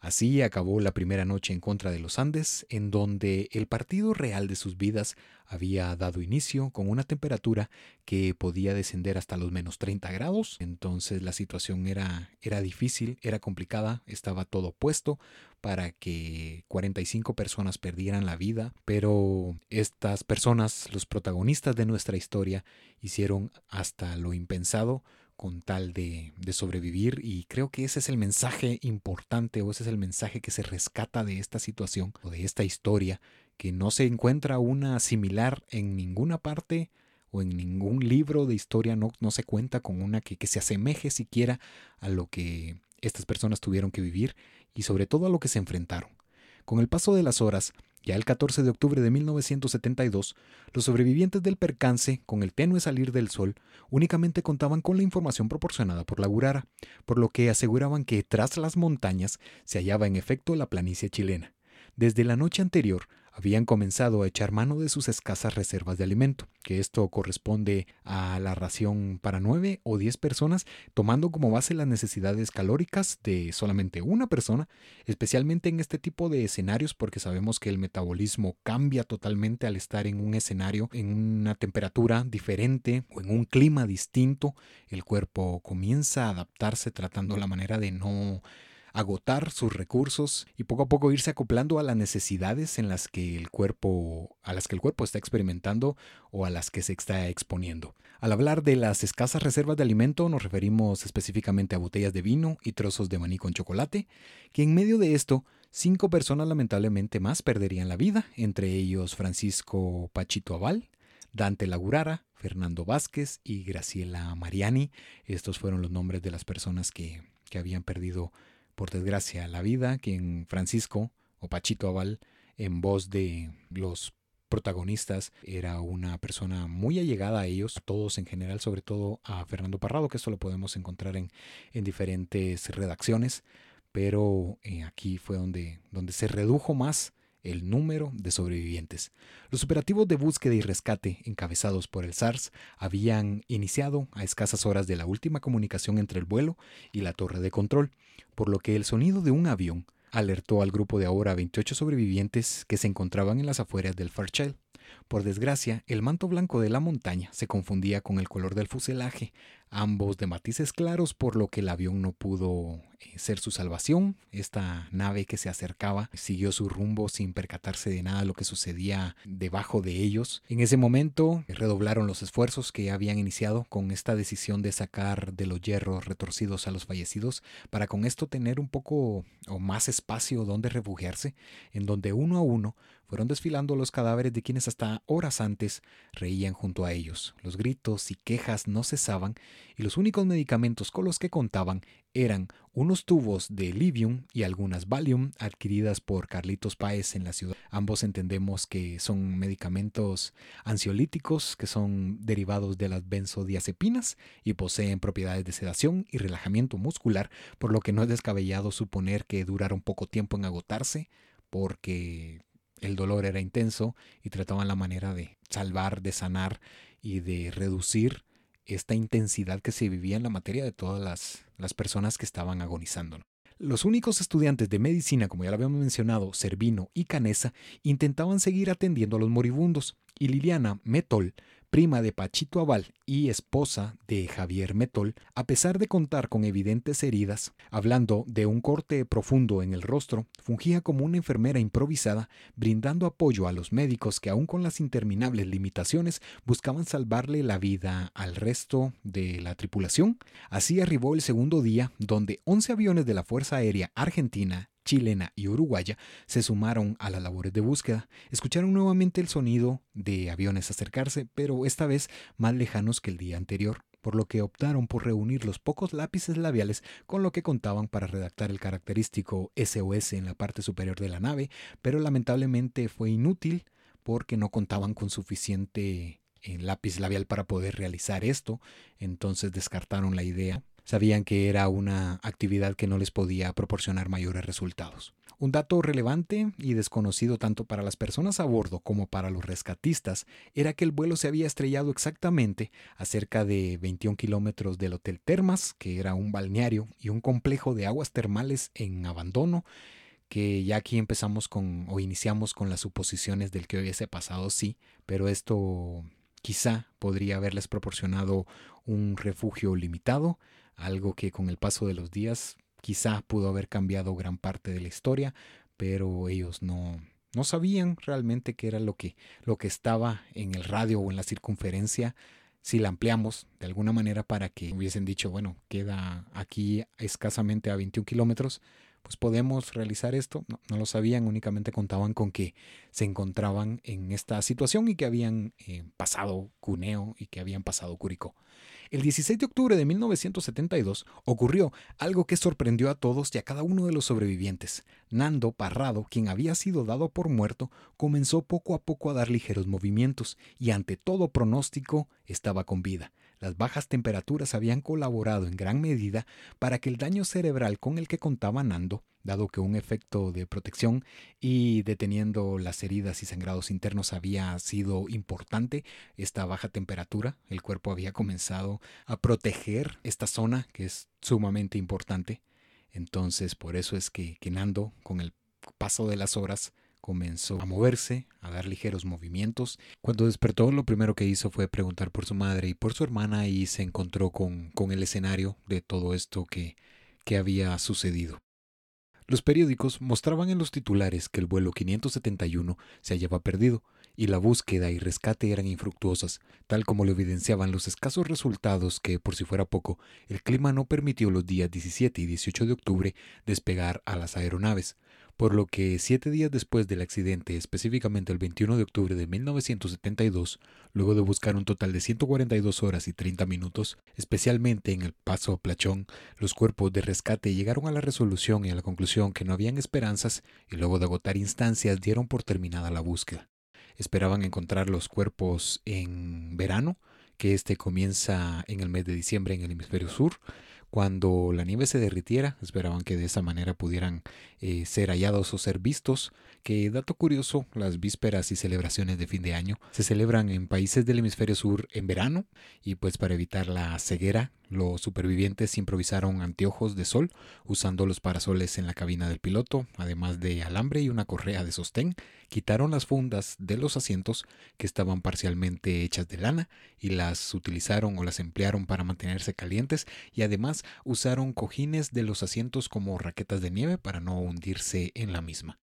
Así acabó la primera noche en contra de los Andes, en donde el partido real de sus vidas había dado inicio con una temperatura que podía descender hasta los menos 30 grados. Entonces la situación era, era difícil, era complicada, estaba todo puesto para que 45 personas perdieran la vida, pero estas personas, los protagonistas de nuestra historia, hicieron hasta lo impensado con tal de, sobrevivir y creo que ese es el mensaje importante o ese es el mensaje que se rescata de esta situación o de esta historia, que no se encuentra una similar en ninguna parte o en ningún libro de historia, no, no se cuenta con una que, que se asemeje siquiera a lo que estas personas tuvieron que vivir y sobre todo a lo que se enfrentaron. Con el paso de las horas, ya el 14 de octubre de 1972, los sobrevivientes del percance, con el tenue salir del sol, únicamente contaban con la información proporcionada por la Gurara, por lo que aseguraban que tras las montañas se hallaba en efecto la planicie chilena. Desde la noche anterior, habían comenzado a echar mano de sus escasas reservas de alimento, que esto corresponde a la ración para nueve o diez personas, tomando como base las necesidades calóricas de solamente una persona, especialmente en este tipo de escenarios porque sabemos que el metabolismo cambia totalmente al estar en un escenario en una temperatura diferente o en un clima distinto, el cuerpo comienza a adaptarse tratando la manera de no agotar sus recursos y poco a poco irse acoplando a las necesidades en las que el cuerpo a las que el cuerpo está experimentando o a las que se está exponiendo. Al hablar de las escasas reservas de alimento nos referimos específicamente a botellas de vino y trozos de maní con chocolate, que en medio de esto cinco personas lamentablemente más perderían la vida, entre ellos Francisco Pachito Aval, Dante Lagurara, Fernando Vázquez y Graciela Mariani. Estos fueron los nombres de las personas que, que habían perdido por desgracia, la vida, quien Francisco o Pachito Aval, en voz de los protagonistas, era una persona muy allegada a ellos, todos en general, sobre todo a Fernando Parrado, que esto lo podemos encontrar en, en diferentes redacciones, pero eh, aquí fue donde, donde se redujo más el número de sobrevivientes. Los operativos de búsqueda y rescate encabezados por el SARS habían iniciado a escasas horas de la última comunicación entre el vuelo y la torre de control, por lo que el sonido de un avión alertó al grupo de ahora 28 sobrevivientes que se encontraban en las afueras del Fairchild. Por desgracia, el manto blanco de la montaña se confundía con el color del fuselaje, ambos de matices claros, por lo que el avión no pudo eh, ser su salvación. Esta nave que se acercaba siguió su rumbo sin percatarse de nada lo que sucedía debajo de ellos. En ese momento redoblaron los esfuerzos que habían iniciado con esta decisión de sacar de los hierros retorcidos a los fallecidos para con esto tener un poco o más espacio donde refugiarse, en donde uno a uno fueron desfilando los cadáveres de quienes hasta horas antes reían junto a ellos. Los gritos y quejas no cesaban y los únicos medicamentos con los que contaban eran unos tubos de Livium y algunas Valium adquiridas por Carlitos Páez en la ciudad. Ambos entendemos que son medicamentos ansiolíticos que son derivados de las benzodiazepinas y poseen propiedades de sedación y relajamiento muscular, por lo que no es descabellado suponer que duraron poco tiempo en agotarse porque el dolor era intenso y trataban la manera de salvar, de sanar y de reducir esta intensidad que se vivía en la materia de todas las, las personas que estaban agonizando. Los únicos estudiantes de medicina, como ya lo habíamos mencionado, Servino y Canesa, intentaban seguir atendiendo a los moribundos, y Liliana Metol prima de Pachito Aval y esposa de Javier Metol, a pesar de contar con evidentes heridas, hablando de un corte profundo en el rostro, fungía como una enfermera improvisada, brindando apoyo a los médicos que aún con las interminables limitaciones buscaban salvarle la vida al resto de la tripulación. Así arribó el segundo día, donde 11 aviones de la Fuerza Aérea Argentina chilena y uruguaya se sumaron a las labores de búsqueda. Escucharon nuevamente el sonido de aviones acercarse, pero esta vez más lejanos que el día anterior por lo que optaron por reunir los pocos lápices labiales con lo que contaban para redactar el característico SOS en la parte superior de la nave, pero lamentablemente fue inútil porque no contaban con suficiente eh, lápiz labial para poder realizar esto, entonces descartaron la idea sabían que era una actividad que no les podía proporcionar mayores resultados. Un dato relevante y desconocido tanto para las personas a bordo como para los rescatistas era que el vuelo se había estrellado exactamente a cerca de 21 kilómetros del Hotel Termas, que era un balneario y un complejo de aguas termales en abandono, que ya aquí empezamos con o iniciamos con las suposiciones del que hubiese pasado, sí, pero esto quizá podría haberles proporcionado un refugio limitado, algo que con el paso de los días quizá pudo haber cambiado gran parte de la historia, pero ellos no, no sabían realmente qué era lo que, lo que estaba en el radio o en la circunferencia. Si la ampliamos de alguna manera para que hubiesen dicho, bueno, queda aquí escasamente a 21 kilómetros, pues podemos realizar esto. No, no, lo sabían, únicamente contaban con que se encontraban en esta situación y que habían eh, pasado Cuneo y que habían pasado Curicó. El 16 de octubre de 1972 ocurrió algo que sorprendió a todos y a cada uno de los sobrevivientes. Nando Parrado, quien había sido dado por muerto, comenzó poco a poco a dar ligeros movimientos y ante todo pronóstico estaba con vida. Las bajas temperaturas habían colaborado en gran medida para que el daño cerebral con el que contaba Nando, dado que un efecto de protección y deteniendo las heridas y sangrados internos había sido importante, esta baja temperatura, el cuerpo había comenzado a proteger esta zona que es sumamente importante. Entonces, por eso es que, que Nando, con el paso de las horas, comenzó a moverse, a dar ligeros movimientos. Cuando despertó, lo primero que hizo fue preguntar por su madre y por su hermana y se encontró con, con el escenario de todo esto que, que había sucedido. Los periódicos mostraban en los titulares que el vuelo 571 se hallaba perdido y la búsqueda y rescate eran infructuosas, tal como lo evidenciaban los escasos resultados que, por si fuera poco, el clima no permitió los días 17 y 18 de octubre despegar a las aeronaves por lo que siete días después del accidente, específicamente el 21 de octubre de 1972, luego de buscar un total de 142 horas y 30 minutos, especialmente en el Paso Plachón, los cuerpos de rescate llegaron a la resolución y a la conclusión que no habían esperanzas y luego de agotar instancias dieron por terminada la búsqueda. Esperaban encontrar los cuerpos en verano, que este comienza en el mes de diciembre en el hemisferio sur, cuando la nieve se derritiera, esperaban que de esa manera pudieran eh, ser hallados o ser vistos, que dato curioso, las vísperas y celebraciones de fin de año se celebran en países del hemisferio sur en verano y pues para evitar la ceguera Los supervivientes improvisaron anteojos de sol usando los parasoles en la cabina del piloto, además de alambre y una correa de sostén. Quitaron las fundas de los asientos que estaban parcialmente hechas de lana y las utilizaron o las emplearon para mantenerse calientes y además usaron cojines de los asientos como raquetas de nieve para no hundirse en la misma.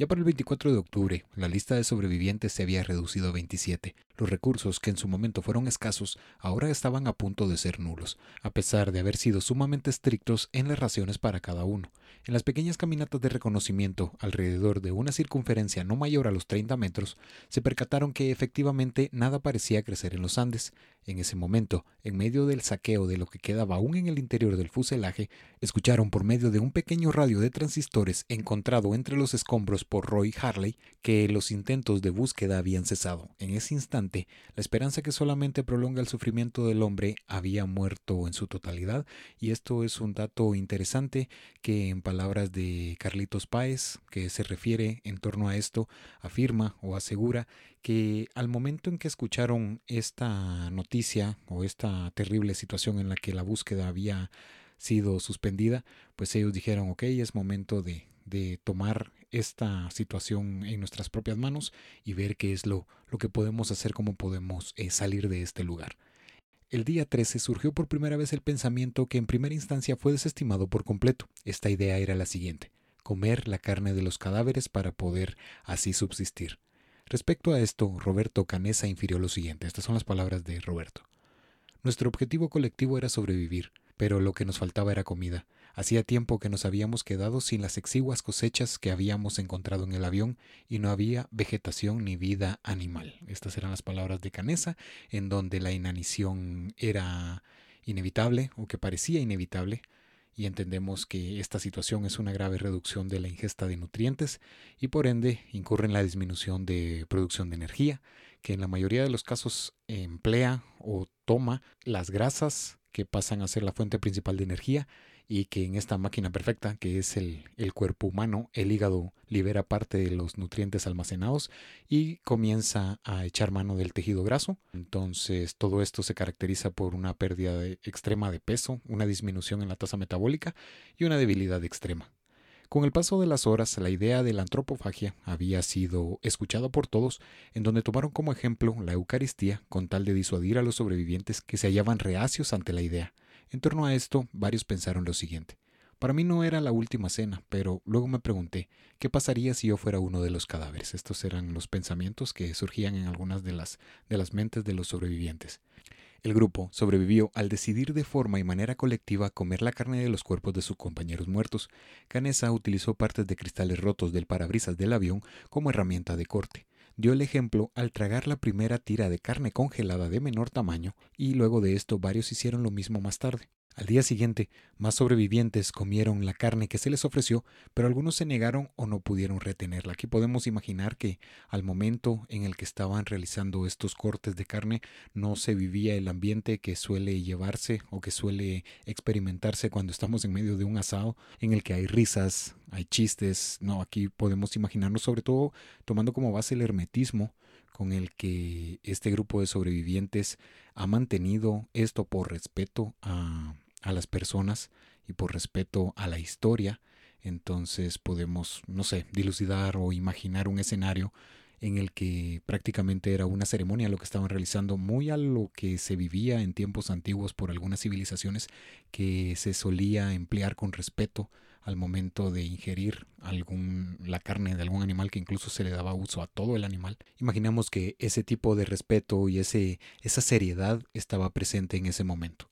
Ya para el 24 de octubre, la lista de sobrevivientes se había reducido a 27. Los recursos, que en su momento fueron escasos, ahora estaban a punto de ser nulos, a pesar de haber sido sumamente estrictos en las raciones para cada uno. En las pequeñas caminatas de reconocimiento, alrededor de una circunferencia no mayor a los 30 metros, se percataron que efectivamente nada parecía crecer en los Andes. En ese momento, en medio del saqueo de lo que quedaba aún en el interior del fuselaje, escucharon por medio de un pequeño radio de transistores encontrado entre los escombros por Roy Harley que los intentos de búsqueda habían cesado. En ese instante, la esperanza que solamente prolonga el sufrimiento del hombre había muerto en su totalidad, y esto es un dato interesante que en palabras de Carlitos Páez, que se refiere en torno a esto, afirma o asegura que al momento en que escucharon esta noticia o esta terrible situación en la que la búsqueda había sido suspendida, pues ellos dijeron, ok, es momento de, de tomar esta situación en nuestras propias manos y ver qué es lo, lo que podemos hacer, cómo podemos eh, salir de este lugar. El día 13 surgió por primera vez el pensamiento que en primera instancia fue desestimado por completo. Esta idea era la siguiente, comer la carne de los cadáveres para poder así subsistir. Respecto a esto, Roberto Canesa infirió lo siguiente, estas son las palabras de Roberto. Nuestro objetivo colectivo era sobrevivir, pero lo que nos faltaba era comida. Hacía tiempo que nos habíamos quedado sin las exiguas cosechas que habíamos encontrado en el avión y no había vegetación ni vida animal. Estas eran las palabras de Canesa, en donde la inanición era inevitable o que parecía inevitable y entendemos que esta situación es una grave reducción de la ingesta de nutrientes y por ende incurre en la disminución de producción de energía, que en la mayoría de los casos emplea o toma las grasas que pasan a ser la fuente principal de energía y que en esta máquina perfecta, que es el, cuerpo humano, el hígado libera parte de los nutrientes almacenados y comienza a echar mano del tejido graso. Entonces todo esto se caracteriza por una pérdida extrema de peso, una disminución en la tasa metabólica y una debilidad extrema. Con el paso de las horas, la idea de la antropofagia había sido escuchada por todos, en donde tomaron como ejemplo la Eucaristía con tal de disuadir a los sobrevivientes que se hallaban reacios ante la idea. En torno a esto, varios pensaron lo siguiente. Para mí no era la última cena, pero luego me pregunté, ¿qué pasaría si yo fuera uno de los cadáveres? Estos eran los pensamientos que surgían en algunas de las, de las mentes de los sobrevivientes. El grupo sobrevivió al decidir de forma y manera colectiva comer la carne de los cuerpos de sus compañeros muertos. Canesa utilizó partes de cristales rotos del parabrisas del avión como herramienta de corte dio el ejemplo al tragar la primera tira de carne congelada de menor tamaño y luego de esto varios hicieron lo mismo más tarde. Al día siguiente, más sobrevivientes comieron la carne que se les ofreció, pero algunos se negaron o no pudieron retenerla. Aquí podemos imaginar que al momento en el que estaban realizando estos cortes de carne no se vivía el ambiente que suele llevarse o que suele experimentarse cuando estamos en medio de un asado en el que hay risas, hay chistes. No, aquí podemos imaginarnos sobre todo tomando como base el hermetismo con el que este grupo de sobrevivientes ha mantenido esto por respeto a, a las personas y por respeto a la historia, entonces podemos, no sé, dilucidar o imaginar un escenario en el que prácticamente era una ceremonia lo que estaban realizando, muy a lo que se vivía en tiempos antiguos por algunas civilizaciones que se solía emplear con respeto al momento de ingerir algún, la carne de algún animal que incluso se le daba uso a todo el animal. Imaginamos que ese tipo de respeto y ese, esa seriedad estaba presente en ese momento.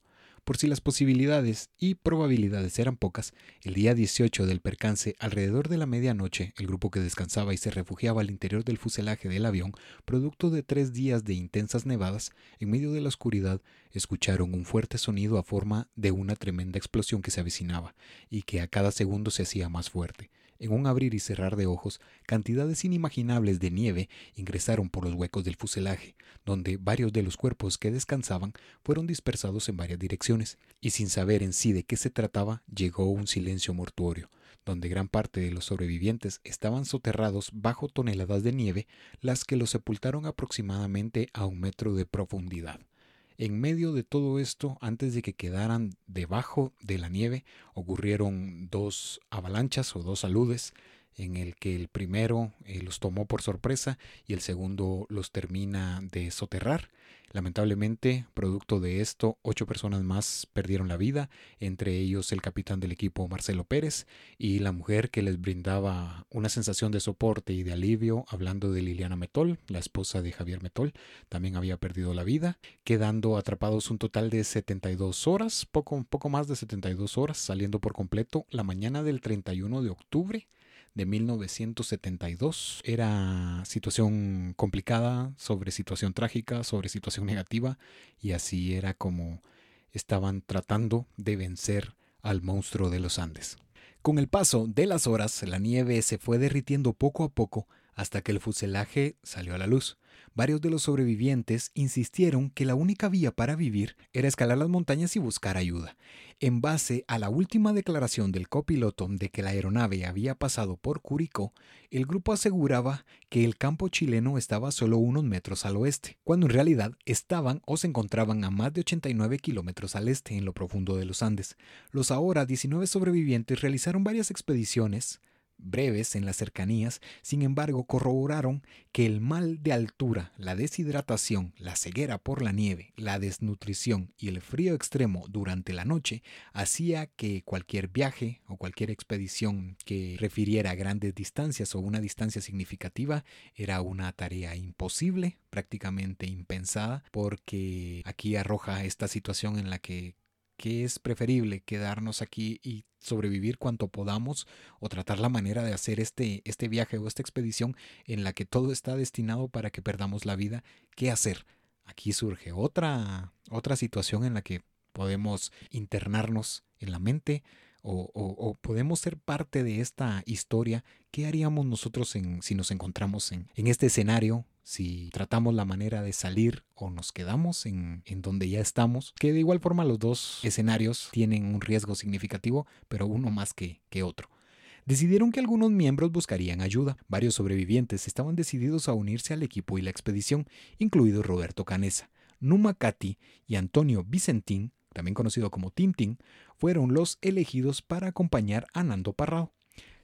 Por si las posibilidades y probabilidades eran pocas, el día 18 del percance, alrededor de la medianoche, el grupo que descansaba y se refugiaba al interior del fuselaje del avión, producto de tres días de intensas nevadas, en medio de la oscuridad, escucharon un fuerte sonido a forma de una tremenda explosión que se avecinaba, y que a cada segundo se hacía más fuerte. En un abrir y cerrar de ojos, cantidades inimaginables de nieve ingresaron por los huecos del fuselaje, donde varios de los cuerpos que descansaban fueron dispersados en varias direcciones, y sin saber en sí de qué se trataba, llegó un silencio mortuorio, donde gran parte de los sobrevivientes estaban soterrados bajo toneladas de nieve, las que los sepultaron aproximadamente a un metro de profundidad. En medio de todo esto, antes de que quedaran debajo de la nieve, ocurrieron dos avalanchas o dos aludes en el que el primero eh, los tomó por sorpresa y el segundo los termina de soterrar. Lamentablemente, producto de esto, ocho personas más perdieron la vida, entre ellos el capitán del equipo Marcelo Pérez y la mujer que les brindaba una sensación de soporte y de alivio, hablando de Liliana Metol, la esposa de Javier Metol, también había perdido la vida, quedando atrapados un total de 72 horas, poco, poco más de 72 horas, saliendo por completo la mañana del 31 de octubre de 1972. Era situación complicada sobre situación trágica, sobre situación negativa, y así era como estaban tratando de vencer al monstruo de los Andes. Con el paso de las horas, la nieve se fue derritiendo poco a poco hasta que el fuselaje salió a la luz. Varios de los sobrevivientes insistieron que la única vía para vivir era escalar las montañas y buscar ayuda. En base a la última declaración del copiloto de que la aeronave había pasado por Curicó, el grupo aseguraba que el campo chileno estaba solo unos metros al oeste, cuando en realidad estaban o se encontraban a más de 89 kilómetros al este en lo profundo de los Andes. Los ahora 19 sobrevivientes realizaron varias expediciones breves en las cercanías, sin embargo, corroboraron que el mal de altura, la deshidratación, la ceguera por la nieve, la desnutrición y el frío extremo durante la noche hacía que cualquier viaje o cualquier expedición que refiriera a grandes distancias o una distancia significativa era una tarea imposible, prácticamente impensada, porque aquí arroja esta situación en la que que es preferible quedarnos aquí y sobrevivir cuanto podamos o tratar la manera de hacer este, este viaje o esta expedición en la que todo está destinado para que perdamos la vida, ¿qué hacer? Aquí surge otra, otra situación en la que podemos internarnos en la mente o, podemos ser parte de esta historia. ¿Qué haríamos nosotros en, si nos encontramos en, en este escenario si tratamos la manera de salir o nos quedamos en, donde ya estamos, que de igual forma los dos escenarios tienen un riesgo significativo, pero uno más que, otro. Decidieron que algunos miembros buscarían ayuda. Varios sobrevivientes estaban decididos a unirse al equipo y la expedición, incluido Roberto Canesa. Numa Cati y Antonio Vicentín, también conocido como Tintín, fueron los elegidos para acompañar a Nando Parrao.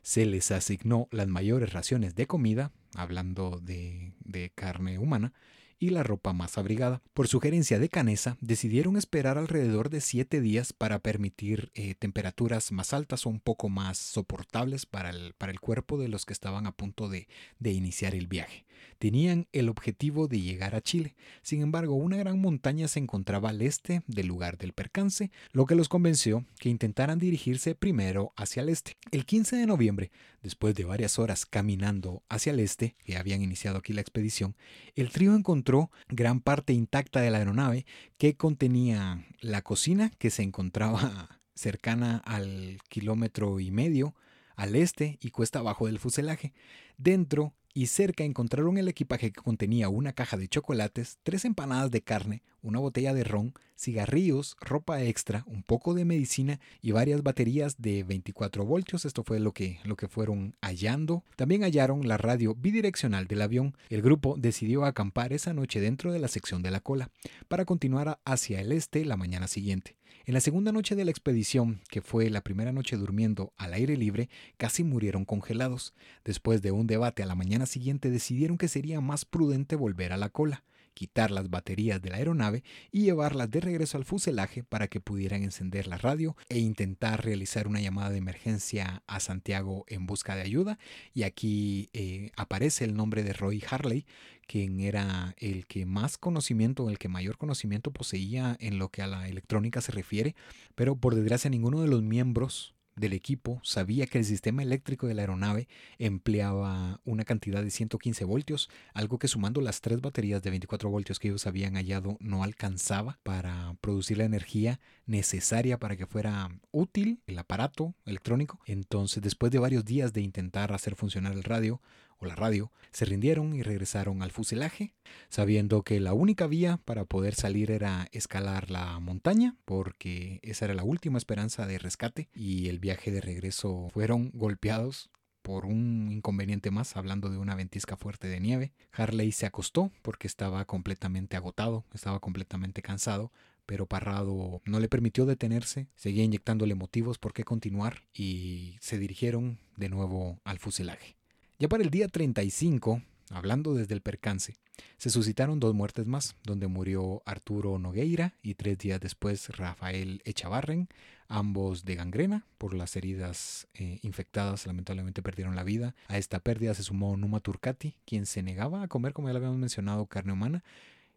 Se les asignó las mayores raciones de comida, hablando de, de carne humana, y la ropa más abrigada. Por sugerencia de Canesa, decidieron esperar alrededor de siete días para permitir eh, temperaturas más altas o un poco más soportables para el, para el cuerpo de los que estaban a punto de, de iniciar el viaje. Tenían el objetivo de llegar a Chile. Sin embargo, una gran montaña se encontraba al este del lugar del percance, lo que los convenció que intentaran dirigirse primero hacia el este. El 15 de noviembre, después de varias horas caminando hacia el este, que habían iniciado aquí la expedición, el trío encontró gran parte intacta de la aeronave que contenía la cocina que se encontraba cercana al kilómetro y medio al este y cuesta abajo del fuselaje. Dentro y cerca encontraron el equipaje que contenía una caja de chocolates, tres empanadas de carne, una botella de ron, cigarrillos, ropa extra, un poco de medicina y varias baterías de 24 voltios. Esto fue lo que, lo que fueron hallando. También hallaron la radio bidireccional del avión. El grupo decidió acampar esa noche dentro de la sección de la cola para continuar hacia el este la mañana siguiente. En la segunda noche de la expedición, que fue la primera noche durmiendo al aire libre, casi murieron congelados. Después de un debate a la mañana siguiente decidieron que sería más prudente volver a la cola, quitar las baterías de la aeronave y llevarlas de regreso al fuselaje para que pudieran encender la radio e intentar realizar una llamada de emergencia a Santiago en busca de ayuda. Y aquí eh, aparece el nombre de Roy Harley, quien era el que más conocimiento, el que mayor conocimiento poseía en lo que a la electrónica se refiere, pero por desgracia ninguno de los miembros del equipo sabía que el sistema eléctrico de la aeronave empleaba una cantidad de 115 voltios, algo que sumando las tres baterías de 24 voltios que ellos habían hallado no alcanzaba para producir la energía necesaria para que fuera útil el aparato electrónico. Entonces, después de varios días de intentar hacer funcionar el radio, o la radio, se rindieron y regresaron al fuselaje, sabiendo que la única vía para poder salir era escalar la montaña, porque esa era la última esperanza de rescate y el viaje de regreso fueron golpeados por un inconveniente más, hablando de una ventisca fuerte de nieve. Harley se acostó porque estaba completamente agotado, estaba completamente cansado, pero Parrado no le permitió detenerse, seguía inyectándole motivos por qué continuar y se dirigieron de nuevo al fuselaje. Ya para el día 35, hablando desde el percance, se suscitaron dos muertes más, donde murió Arturo Nogueira y tres días después Rafael Echavarren, ambos de gangrena por las heridas eh, infectadas, lamentablemente perdieron la vida. A esta pérdida se sumó Numa Turcati, quien se negaba a comer, como ya lo habíamos mencionado, carne humana.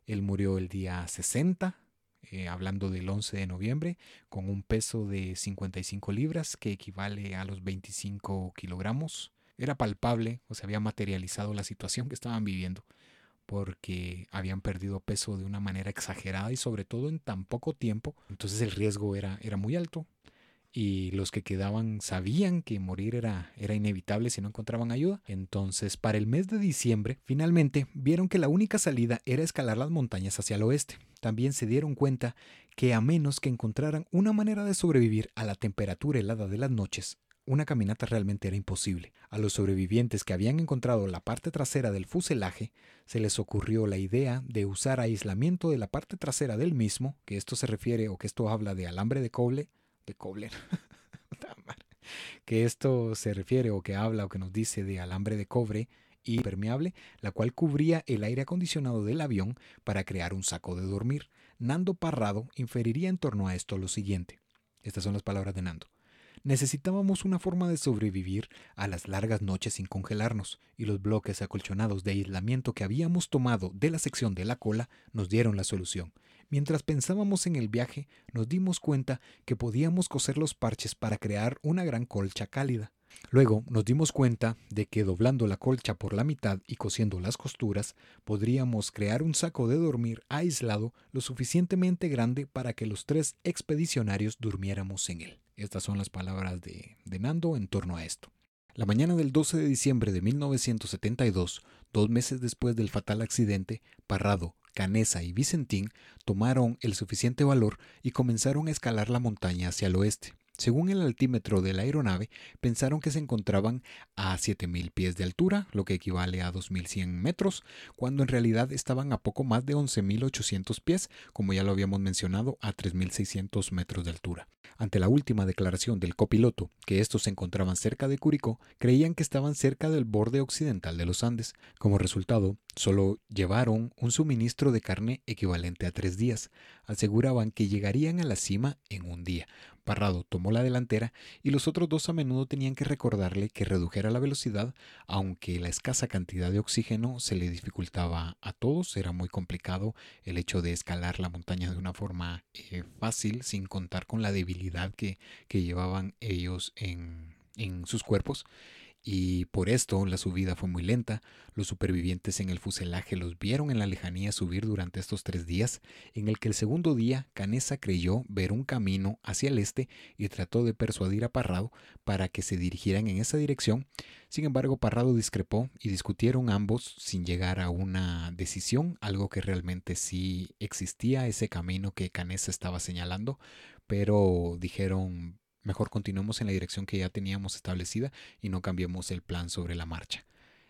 Él murió el día 60, eh, hablando del 11 de noviembre, con un peso de 55 libras, que equivale a los 25 kilogramos. Era palpable, o se había materializado la situación que estaban viviendo porque habían perdido peso de una manera exagerada y sobre todo en tan poco tiempo. Entonces el riesgo era, era muy alto y los que quedaban sabían que morir era, era inevitable si no encontraban ayuda. Entonces, para el mes de diciembre, finalmente vieron que la única salida era escalar las montañas hacia el oeste. También se dieron cuenta que a menos que encontraran una manera de sobrevivir a la temperatura helada de las noches, una caminata realmente era imposible. A los sobrevivientes que habían encontrado la parte trasera del fuselaje, se les ocurrió la idea de usar aislamiento de la parte trasera del mismo, que esto se refiere o que esto habla de alambre de cobre, de cobre, que esto se refiere o que habla o que nos dice de alambre de cobre y permeable, la cual cubría el aire acondicionado del avión para crear un saco de dormir. Nando Parrado inferiría en torno a esto lo siguiente. Estas son las palabras de Nando. Necesitábamos una forma de sobrevivir a las largas noches sin congelarnos, y los bloques acolchonados de aislamiento que habíamos tomado de la sección de la cola nos dieron la solución. Mientras pensábamos en el viaje, nos dimos cuenta que podíamos coser los parches para crear una gran colcha cálida. Luego nos dimos cuenta de que doblando la colcha por la mitad y cosiendo las costuras, podríamos crear un saco de dormir aislado lo suficientemente grande para que los tres expedicionarios durmiéramos en él. Estas son las palabras de, Nando en torno a esto. La mañana del 12 de diciembre de 1972, dos meses después del fatal accidente, Parrado, Canesa y Vicentín tomaron el suficiente valor y comenzaron a escalar la montaña hacia el oeste. Según el altímetro de la aeronave, pensaron que se encontraban a 7.000 pies de altura, lo que equivale a 2.100 metros, cuando en realidad estaban a poco más de 11.800 pies, como ya lo habíamos mencionado, a 3.600 metros de altura. Ante la última declaración del copiloto, que estos se encontraban cerca de Curicó, creían que estaban cerca del borde occidental de los Andes. Como resultado, solo llevaron un suministro de carne equivalente a tres días. Aseguraban que llegarían a la cima en un día, Parrado tomó la delantera y los otros dos a menudo tenían que recordarle que redujera la velocidad, aunque la escasa cantidad de oxígeno se le dificultaba a todos. Era muy complicado el hecho de escalar la montaña de una forma eh, fácil, sin contar con la debilidad que, que llevaban ellos en, en sus cuerpos y por esto la subida fue muy lenta. Los supervivientes en el fuselaje los vieron en la lejanía subir durante estos tres días, en el que el segundo día Canesa creyó ver un camino hacia el este y trató de persuadir a Parrado para que se dirigieran en esa dirección. Sin embargo, Parrado discrepó y discutieron ambos sin llegar a una decisión, algo que realmente sí existía, ese camino que Canesa estaba señalando, pero dijeron Mejor continuemos en la dirección que ya teníamos establecida y no cambiemos el plan sobre la marcha.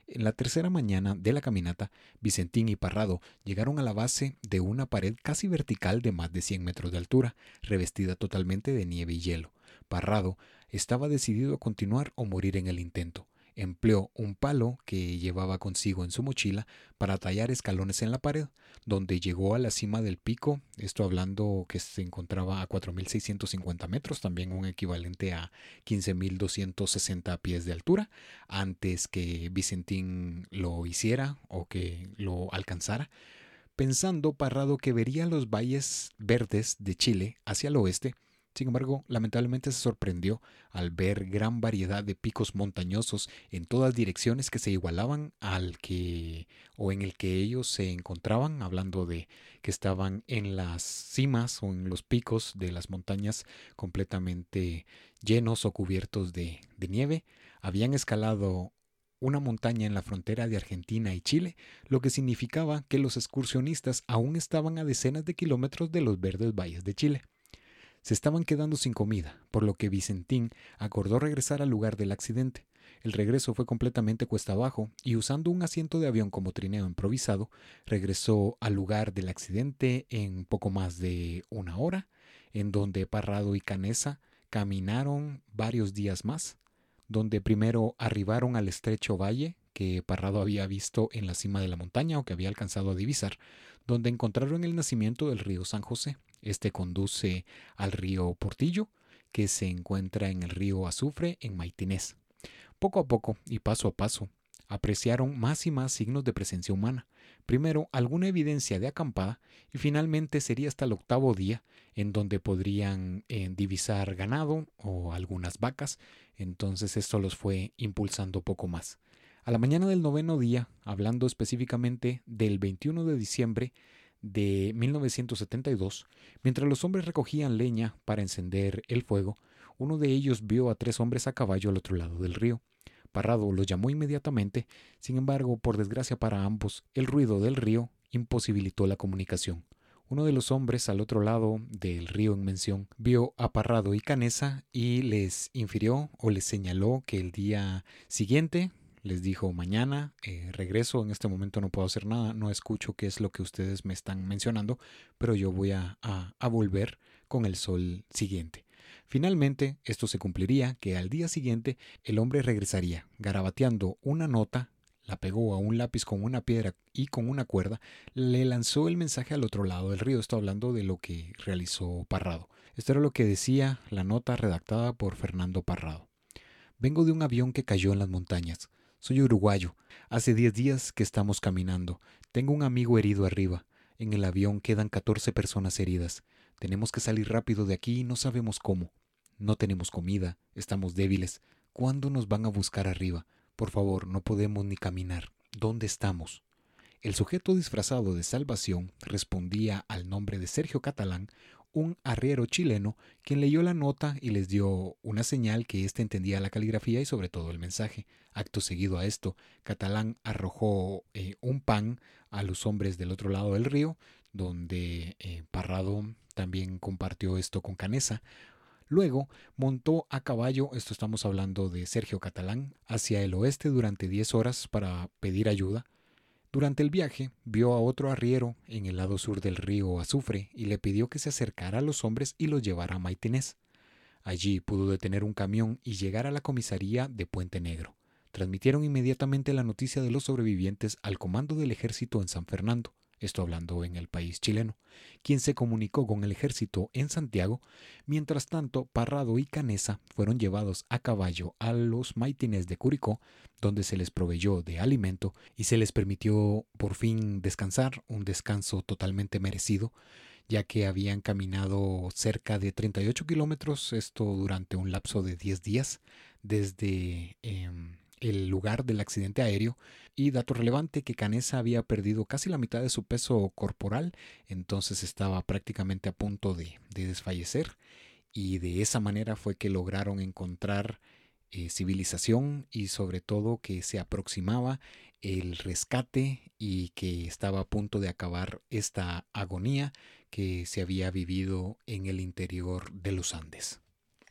En la tercera mañana de la caminata, Vicentín y Parrado llegaron a la base de una pared casi vertical de más de 100 metros de altura, revestida totalmente de nieve y hielo. Parrado estaba decidido a continuar o morir en el intento empleó un palo que llevaba consigo en su mochila para tallar escalones en la pared, donde llegó a la cima del pico, esto hablando que se encontraba a 4.650 metros, también un equivalente a 15.260 pies de altura, antes que Vicentín lo hiciera o que lo alcanzara pensando Parrado que vería los valles verdes de Chile hacia el oeste sin embargo, lamentablemente se sorprendió al ver gran variedad de picos montañosos en todas direcciones que se igualaban al que o en el que ellos se encontraban, hablando de que estaban en las cimas o en los picos de las montañas completamente llenos o cubiertos de, nieve. Habían escalado una montaña en la frontera de Argentina y Chile, lo que significaba que los excursionistas aún estaban a decenas de kilómetros de los verdes valles de Chile. Se estaban quedando sin comida, por lo que Vicentín acordó regresar al lugar del accidente. El regreso fue completamente cuesta abajo y usando un asiento de avión como trineo improvisado, regresó al lugar del accidente en poco más de una hora, en donde Parrado y Canesa caminaron varios días más, donde primero arribaron al estrecho valle que Parrado había visto en la cima de la montaña o que había alcanzado a divisar, donde encontraron el nacimiento del río San José. Este conduce al río Portillo, que se encuentra en el río Azufre en Maitinés. Poco a poco y paso a paso, apreciaron más y más signos de presencia humana. Primero, alguna evidencia de acampada y finalmente sería hasta el octavo día en donde podrían eh, divisar ganado o algunas vacas. Entonces esto los fue impulsando poco más. A la mañana del noveno día, hablando específicamente del 21 de diciembre de 1972, mientras los hombres recogían leña para encender el fuego, uno de ellos vio a tres hombres a caballo al otro lado del río. Parrado los llamó inmediatamente, sin embargo, por desgracia para ambos, el ruido del río imposibilitó la comunicación. Uno de los hombres al otro lado del río en mención vio a Parrado y Canesa y les infirió o les señaló que el día siguiente les dijo mañana eh, regreso, en este momento no puedo hacer nada, no escucho qué es lo que ustedes me están mencionando, pero yo voy a, a, volver con el sol siguiente. Finalmente, esto se cumpliría que al día siguiente el hombre regresaría, garabateando una nota, la pegó a un lápiz con una piedra y con una cuerda, le lanzó el mensaje al otro lado del río. Estoy hablando de lo que realizó Parrado. Esto era lo que decía la nota redactada por Fernando Parrado. Vengo de un avión que cayó en las montañas. Soy uruguayo. Hace diez días que estamos caminando. Tengo un amigo herido arriba. En el avión quedan catorce personas heridas. Tenemos que salir rápido de aquí y no sabemos cómo. No tenemos comida, estamos débiles. ¿Cuándo nos van a buscar arriba? Por favor, no podemos ni caminar. ¿Dónde estamos? El sujeto disfrazado de salvación respondía al nombre de Sergio Catalán, un arriero chileno, quien leyó la nota y les dio una señal que éste entendía la caligrafía y sobre todo el mensaje. Acto seguido a esto, Catalán arrojó eh, un pan a los hombres del otro lado del río, donde eh, Parrado también compartió esto con Canesa. Luego montó a caballo, esto estamos hablando de Sergio Catalán, hacia el oeste durante 10 horas para pedir ayuda. Durante el viaje vio a otro arriero en el lado sur del río Azufre y le pidió que se acercara a los hombres y los llevara a Maitinés. Allí pudo detener un camión y llegar a la comisaría de Puente Negro. Transmitieron inmediatamente la noticia de los sobrevivientes al comando del ejército en San Fernando esto hablando en el país chileno, quien se comunicó con el ejército en Santiago, mientras tanto Parrado y Canesa fueron llevados a caballo a los maitines de Curicó, donde se les proveyó de alimento y se les permitió por fin descansar, un descanso totalmente merecido, ya que habían caminado cerca de 38 kilómetros, esto durante un lapso de 10 días, desde... Em, el lugar del accidente aéreo y dato relevante que Canesa había perdido casi la mitad de su peso corporal, entonces estaba prácticamente a punto de, desfallecer y de esa manera fue que lograron encontrar eh, civilización y sobre todo que se aproximaba el rescate y que estaba a punto de acabar esta agonía que se había vivido en el interior de los Andes.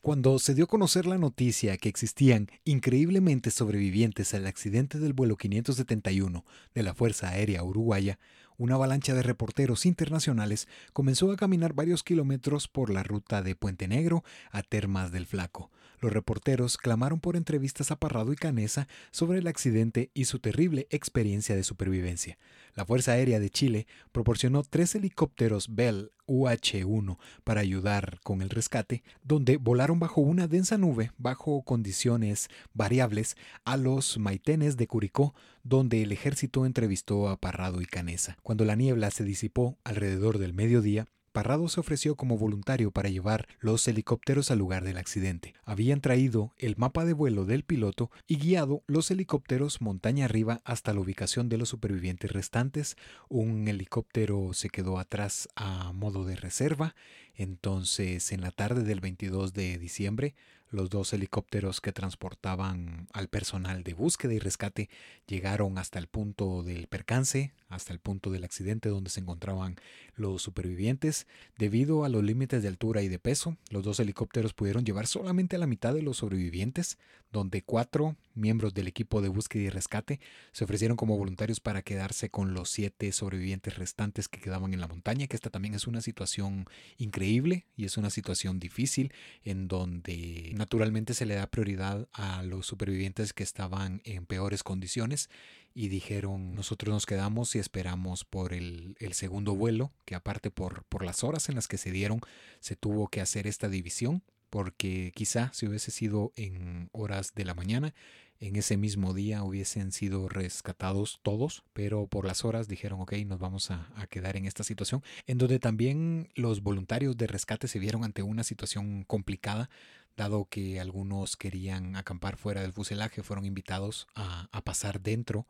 Cuando se dio a conocer la noticia que existían increíblemente sobrevivientes al accidente del vuelo 571 de la Fuerza Aérea Uruguaya, una avalancha de reporteros internacionales comenzó a caminar varios kilómetros por la ruta de Puente Negro a Termas del Flaco. Los reporteros clamaron por entrevistas a Parrado y Canesa sobre el accidente y su terrible experiencia de supervivencia. La Fuerza Aérea de Chile proporcionó tres helicópteros Bell UH-1 para ayudar con el rescate, donde volaron bajo una densa nube, bajo condiciones variables, a los maitenes de Curicó, donde el ejército entrevistó a Parrado y Canesa. Cuando la niebla se disipó alrededor del mediodía, Parrado se ofreció como voluntario para llevar los helicópteros al lugar del accidente. Habían traído el mapa de vuelo del piloto y guiado los helicópteros montaña arriba hasta la ubicación de los supervivientes restantes. Un helicóptero se quedó atrás a modo de reserva Entonces, en la tarde del 22 de diciembre, los dos helicópteros que transportaban al personal de búsqueda y rescate llegaron hasta el punto del percance, hasta el punto del accidente donde se encontraban los supervivientes. Debido a los límites de altura y de peso, los dos helicópteros pudieron llevar solamente a la mitad de los sobrevivientes, donde cuatro miembros del equipo de búsqueda y rescate se ofrecieron como voluntarios para quedarse con los siete sobrevivientes restantes que quedaban en la montaña, que esta también es una situación increíble y es una situación difícil en donde naturalmente se le da prioridad a los supervivientes que estaban en peores condiciones y dijeron nosotros nos quedamos y esperamos por el, segundo vuelo, que aparte por, por las horas en las que se dieron se tuvo que hacer esta división porque quizá si hubiese sido en horas de la mañana, en ese mismo día hubiesen sido rescatados todos, pero por las horas dijeron, ok, nos vamos a, a, quedar en esta situación, en donde también los voluntarios de rescate se vieron ante una situación complicada dado que algunos querían acampar fuera del fuselaje, fueron invitados a, pasar dentro,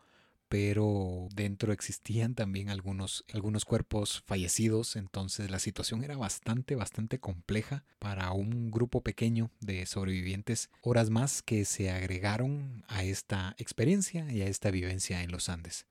pero dentro existían también algunos, cuerpos fallecidos, entonces la situación era bastante, bastante compleja para un grupo pequeño de sobrevivientes, horas más que se agregaron a esta experiencia y a esta vivencia en los Andes.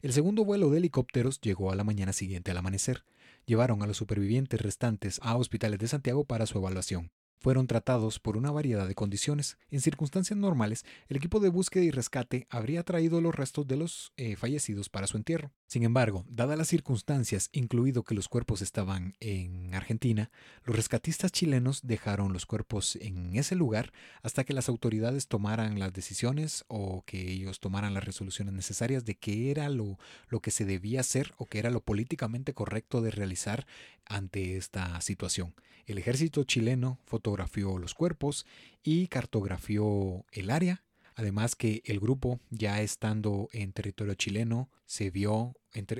El segundo vuelo de helicópteros llegó a la mañana siguiente al amanecer. Llevaron a los supervivientes restantes a hospitales de Santiago para su evaluación fueron tratados por una variedad de condiciones. En circunstancias normales, el equipo de búsqueda y rescate habría traído los restos de los eh, fallecidos para su entierro. Sin embargo, dadas las circunstancias, incluido que los cuerpos estaban en Argentina, los rescatistas chilenos dejaron los cuerpos en ese lugar hasta que las autoridades tomaran las decisiones o que ellos tomaran las resoluciones necesarias de qué era lo, lo que se debía hacer o qué era lo políticamente correcto de realizar ante esta situación. El ejército chileno fotografió los cuerpos y cartografió el área. Además que el grupo, ya estando en territorio chileno, se vio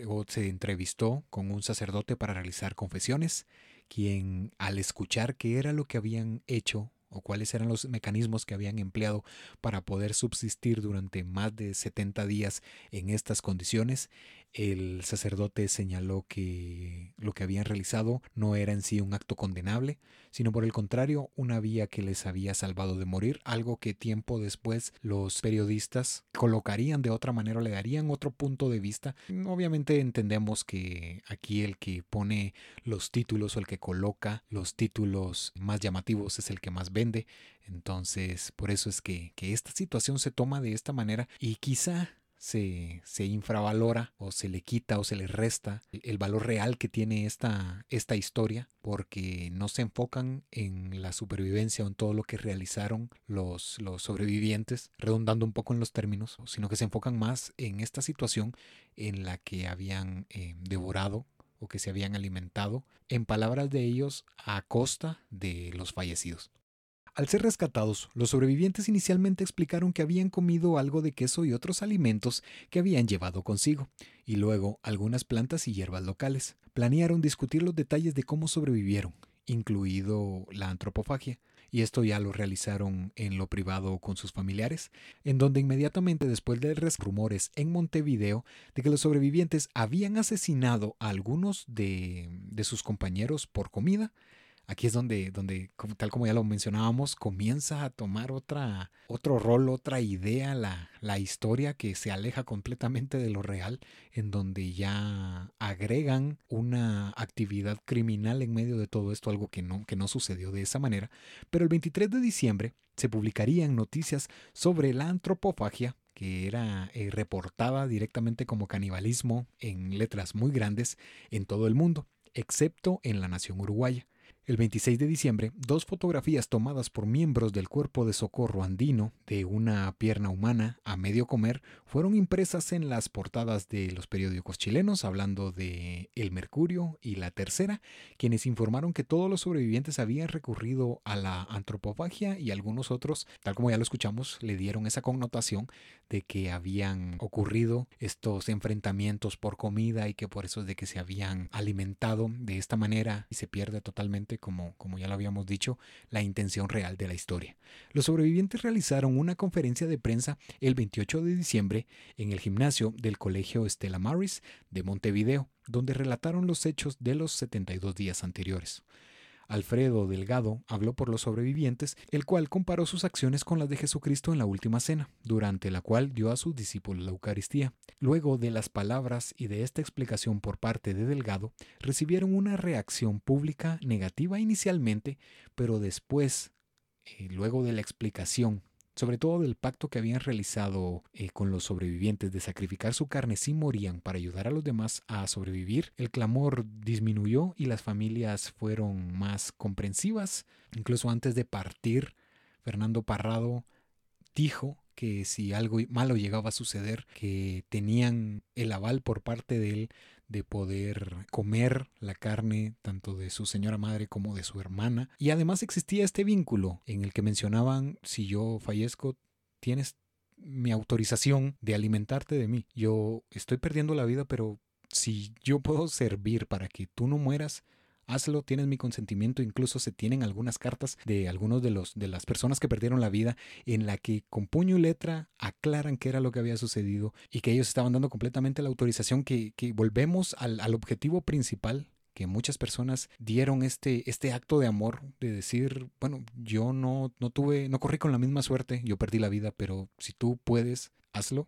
o se entrevistó con un sacerdote para realizar confesiones, quien al escuchar qué era lo que habían hecho o cuáles eran los mecanismos que habían empleado para poder subsistir durante más de 70 días en estas condiciones, el sacerdote señaló que lo que habían realizado no era en sí un acto condenable, sino por el contrario una vía que les había salvado de morir, algo que tiempo después los periodistas colocarían de otra manera, le darían otro punto de vista. Obviamente entendemos que aquí el que pone los títulos o el que coloca los títulos más llamativos es el que más vende, entonces por eso es que, que esta situación se toma de esta manera y quizá se, se, infravalora o se le quita o se le resta el valor real que tiene esta, esta historia porque no se enfocan en la supervivencia o en todo lo que realizaron los, los sobrevivientes, redundando un poco en los términos, sino que se enfocan más en esta situación en la que habían eh, devorado o que se habían alimentado, en palabras de ellos, a costa de los fallecidos. Al ser rescatados, los sobrevivientes inicialmente explicaron que habían comido algo de queso y otros alimentos que habían llevado consigo, y luego algunas plantas y hierbas locales. Planearon discutir los detalles de cómo sobrevivieron, incluido la antropofagia, y esto ya lo realizaron en lo privado con sus familiares, en donde inmediatamente después de rumores en Montevideo de que los sobrevivientes habían asesinado a algunos de, de sus compañeros por comida, aquí es donde, donde tal como ya lo mencionábamos, comienza a tomar otra, otro rol, otra idea, la, la historia que se aleja completamente de lo real, en donde ya agregan una actividad criminal en medio de todo esto, algo que no, que no sucedió de esa manera. Pero el 23 de diciembre se publicarían noticias sobre la antropofagia que era eh, reportada directamente como canibalismo en letras muy grandes en todo el mundo, excepto en la nación uruguaya. El 26 de diciembre, dos fotografías tomadas por miembros del cuerpo de socorro andino de una pierna humana a medio comer fueron impresas en las portadas de los periódicos chilenos hablando de El Mercurio y La Tercera, quienes informaron que todos los sobrevivientes habían recurrido a la antropofagia y algunos otros, tal como ya lo escuchamos, le dieron esa connotación de que habían ocurrido estos enfrentamientos por comida y que por eso es de que se habían alimentado de esta manera y se pierde totalmente como, como ya lo habíamos dicho, la intención real de la historia. Los sobrevivientes realizaron una conferencia de prensa el 28 de diciembre en el gimnasio del Colegio Stella Maris de Montevideo, donde relataron los hechos de los 72 días anteriores. Alfredo Delgado habló por los sobrevivientes, el cual comparó sus acciones con las de Jesucristo en la última cena, durante la cual dio a sus discípulos la Eucaristía. Luego de las palabras y de esta explicación por parte de Delgado, recibieron una reacción pública negativa inicialmente, pero después, eh, luego de la explicación sobre todo del pacto que habían realizado eh, con los sobrevivientes de sacrificar su carne si morían para ayudar a los demás a sobrevivir, el clamor disminuyó y las familias fueron más comprensivas. Incluso antes de partir, Fernando Parrado dijo que si algo malo llegaba a suceder, que tenían el aval por parte de él de poder comer la carne tanto de su señora madre como de su hermana. Y además existía este vínculo en el que mencionaban, si yo fallezco, tienes mi autorización de alimentarte de mí. Yo estoy perdiendo la vida, pero si yo puedo servir para que tú no mueras, hazlo, tienes mi consentimiento, incluso se tienen algunas cartas de algunos de los de las personas que perdieron la vida en la que con puño y letra aclaran qué era lo que había sucedido y que ellos estaban dando completamente la autorización que, volvemos al, al objetivo principal que muchas personas dieron este, este acto de amor, de decir, bueno, yo no, no tuve, no corrí con la misma suerte, yo perdí la vida, pero si tú puedes, hazlo.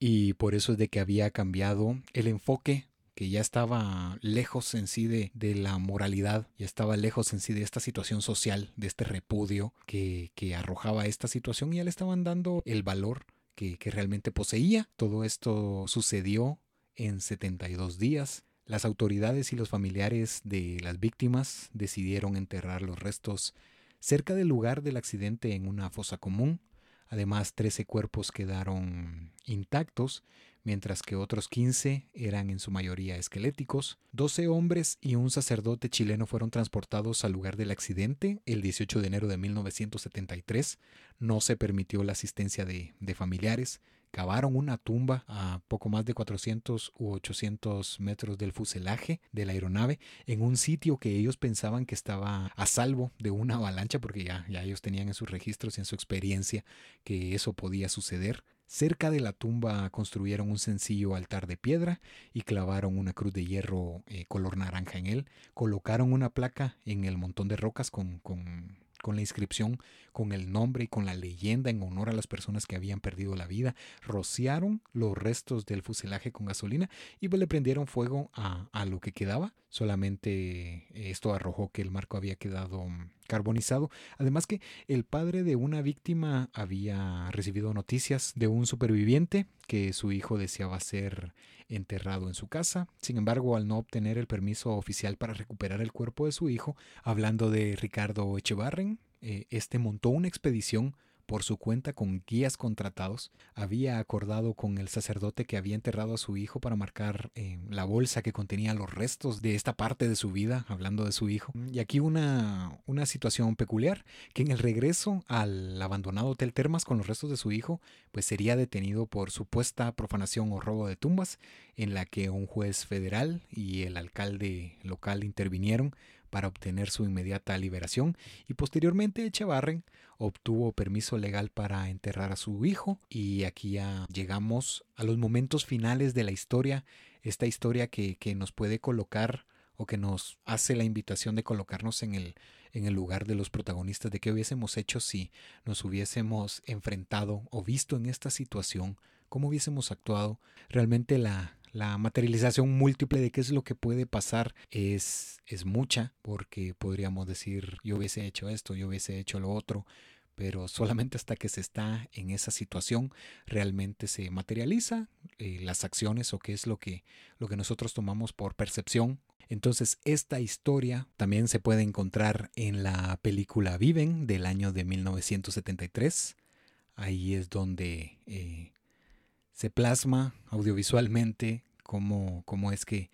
Y por eso es de que había cambiado el enfoque que ya estaba lejos en sí de, la moralidad, ya estaba lejos en sí de esta situación social, de este repudio que, arrojaba esta situación y ya le estaban dando el valor que, que realmente poseía. Todo esto sucedió en 72 días. Las autoridades y los familiares de las víctimas decidieron enterrar los restos cerca del lugar del accidente en una fosa común. Además, 13 cuerpos quedaron intactos mientras que otros 15 eran en su mayoría esqueléticos. 12 hombres y un sacerdote chileno fueron transportados al lugar del accidente el 18 de enero de 1973. No se permitió la asistencia de, de familiares. Cavaron una tumba a poco más de 400 u 800 metros del fuselaje de la aeronave en un sitio que ellos pensaban que estaba a salvo de una avalancha porque ya, ya ellos tenían en sus registros y en su experiencia que eso podía suceder. Cerca de la tumba construyeron un sencillo altar de piedra y clavaron una cruz de hierro eh, color naranja en él. Colocaron una placa en el montón de rocas con, con con la inscripción, con el nombre y con la leyenda en honor a las personas que habían perdido la vida, rociaron los restos del fuselaje con gasolina y pues le prendieron fuego a, a lo que quedaba. Solamente esto arrojó que el marco había quedado mm, carbonizado. Además que el padre de una víctima había recibido noticias de un superviviente que su hijo deseaba ser enterrado en su casa. Sin embargo, al no obtener el permiso oficial para recuperar el cuerpo de su hijo, hablando de Ricardo Echevarren, eh, este montó una expedición por su cuenta con guías contratados, había acordado con el sacerdote que había enterrado a su hijo para marcar eh, la bolsa que contenía los restos de esta parte de su vida, hablando de su hijo. Y aquí una, una situación peculiar, que en el regreso al abandonado Hotel Termas con los restos de su hijo, pues sería detenido por supuesta profanación o robo de tumbas, en la que un juez federal y el alcalde local intervinieron para obtener su inmediata liberación y posteriormente Echevarren obtuvo permiso legal para enterrar a su hijo y aquí ya llegamos a los momentos finales de la historia, esta historia que, que nos puede colocar o que nos hace la invitación de colocarnos en el, en el lugar de los protagonistas de qué hubiésemos hecho si nos hubiésemos enfrentado o visto en esta situación, cómo hubiésemos actuado. Realmente la, la materialización múltiple de qué es lo que puede pasar es, es mucha, porque podríamos decir yo hubiese hecho esto, yo hubiese hecho lo otro, pero solamente hasta que se está en esa situación realmente se materializa eh, las acciones o qué es lo que, lo que nosotros tomamos por percepción. Entonces esta historia también se puede encontrar en la película Viven del año de 1973. Ahí es donde eh, se plasma audiovisualmente cómo, cómo es que,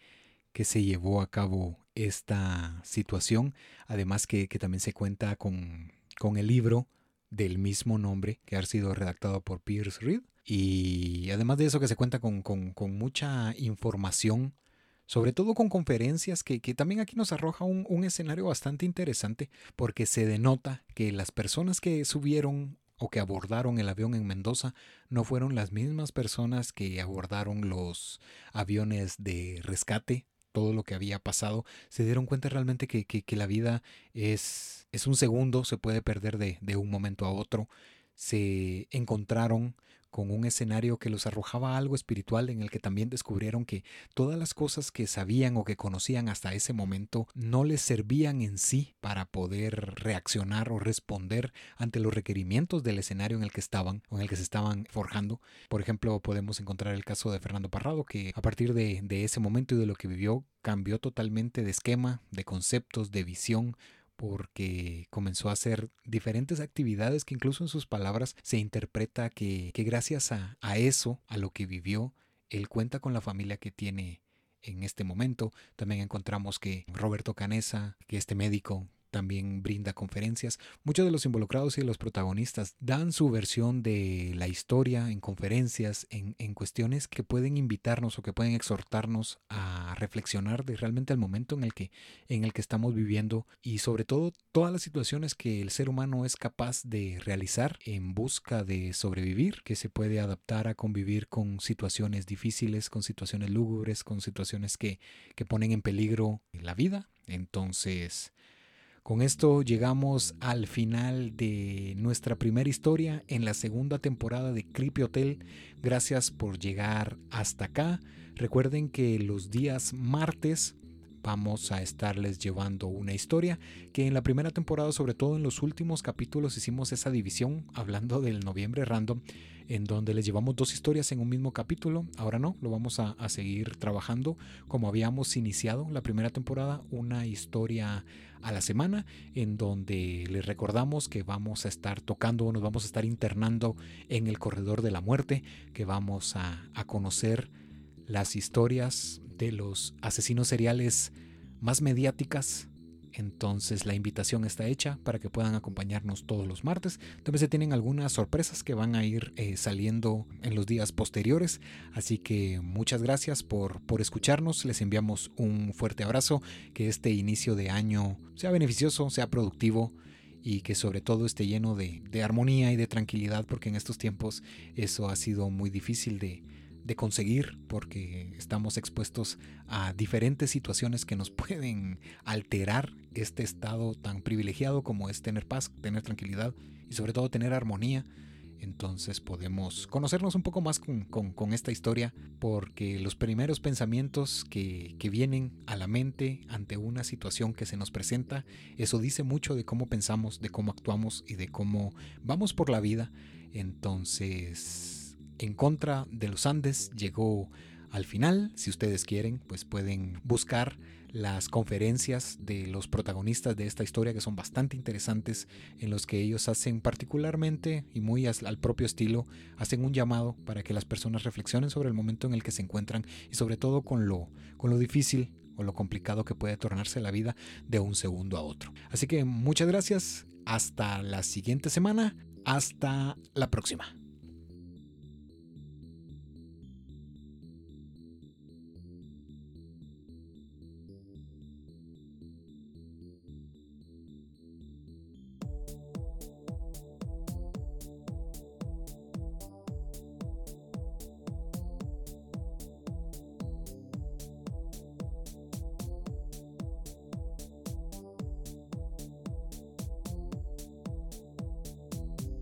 que, se llevó a cabo esta situación. Además que, también se cuenta con, con, el libro del mismo nombre que ha sido redactado por Pierce Reed. Y además de eso que se cuenta con, con, mucha información, sobre todo con conferencias, que, que también aquí nos arroja un, un, escenario bastante interesante, porque se denota que las personas que subieron o que abordaron el avión en Mendoza no fueron las mismas personas que abordaron los aviones de rescate todo lo que había pasado, se dieron cuenta realmente que, que, la vida es, es un segundo, se puede perder de, de un momento a otro. Se encontraron con un escenario que los arrojaba algo espiritual en el que también descubrieron que todas las cosas que sabían o que conocían hasta ese momento no les servían en sí para poder reaccionar o responder ante los requerimientos del escenario en el que estaban o en el que se estaban forjando. Por ejemplo, podemos encontrar el caso de Fernando Parrado, que a partir de, de ese momento y de lo que vivió, cambió totalmente de esquema, de conceptos, de visión, porque comenzó a hacer diferentes actividades que incluso en sus palabras se interpreta que, gracias a, a eso, a lo que vivió, él cuenta con la familia que tiene en este momento. También encontramos que Roberto Canesa, que este médico también brinda conferencias. Muchos de los involucrados y los protagonistas dan su versión de la historia en conferencias, en, en, cuestiones que pueden invitarnos o que pueden exhortarnos a reflexionar de realmente el momento en el que, en el que estamos viviendo y sobre todo todas las situaciones que el ser humano es capaz de realizar en busca de sobrevivir, que se puede adaptar a convivir con situaciones difíciles, con situaciones lúgubres, con situaciones que, que ponen en peligro la vida. Entonces, con esto llegamos al final de nuestra primera historia en la segunda temporada de Creepy Hotel. Gracias por llegar hasta acá. Recuerden que los días martes vamos a estarles llevando una historia que en la primera temporada, sobre todo en los últimos capítulos, hicimos esa división hablando del noviembre random, en donde les llevamos dos historias en un mismo capítulo. Ahora no, lo vamos a, seguir trabajando como habíamos iniciado la primera temporada, una historia a la semana, en donde les recordamos que vamos a estar tocando, nos vamos a estar internando en el corredor de la muerte, que vamos a, a conocer las historias de los asesinos seriales más mediáticas. Entonces la invitación está hecha para que puedan acompañarnos todos los martes. También se tienen algunas sorpresas que van a ir eh, saliendo en los días posteriores. Así que muchas gracias por, por escucharnos. Les enviamos un fuerte abrazo. Que este inicio de año sea beneficioso, sea productivo y que sobre todo esté lleno de, de armonía y de tranquilidad porque en estos tiempos eso ha sido muy difícil de, de conseguir porque estamos expuestos a diferentes situaciones que nos pueden alterar este estado tan privilegiado como es tener paz, tener tranquilidad y sobre todo tener armonía. Entonces podemos conocernos un poco más con, esta historia porque los primeros pensamientos que, que vienen a la mente ante una situación que se nos presenta, eso dice mucho de cómo pensamos, de cómo actuamos y de cómo vamos por la vida. Entonces en contra de los Andes llegó al final. Si ustedes quieren, pues pueden buscar las conferencias de los protagonistas de esta historia que son bastante interesantes en los que ellos hacen particularmente y muy al propio estilo hacen un llamado para que las personas reflexionen sobre el momento en el que se encuentran y sobre todo con lo con lo difícil o lo complicado que puede tornarse la vida de un segundo a otro. Así que muchas gracias, hasta la siguiente semana, hasta la próxima.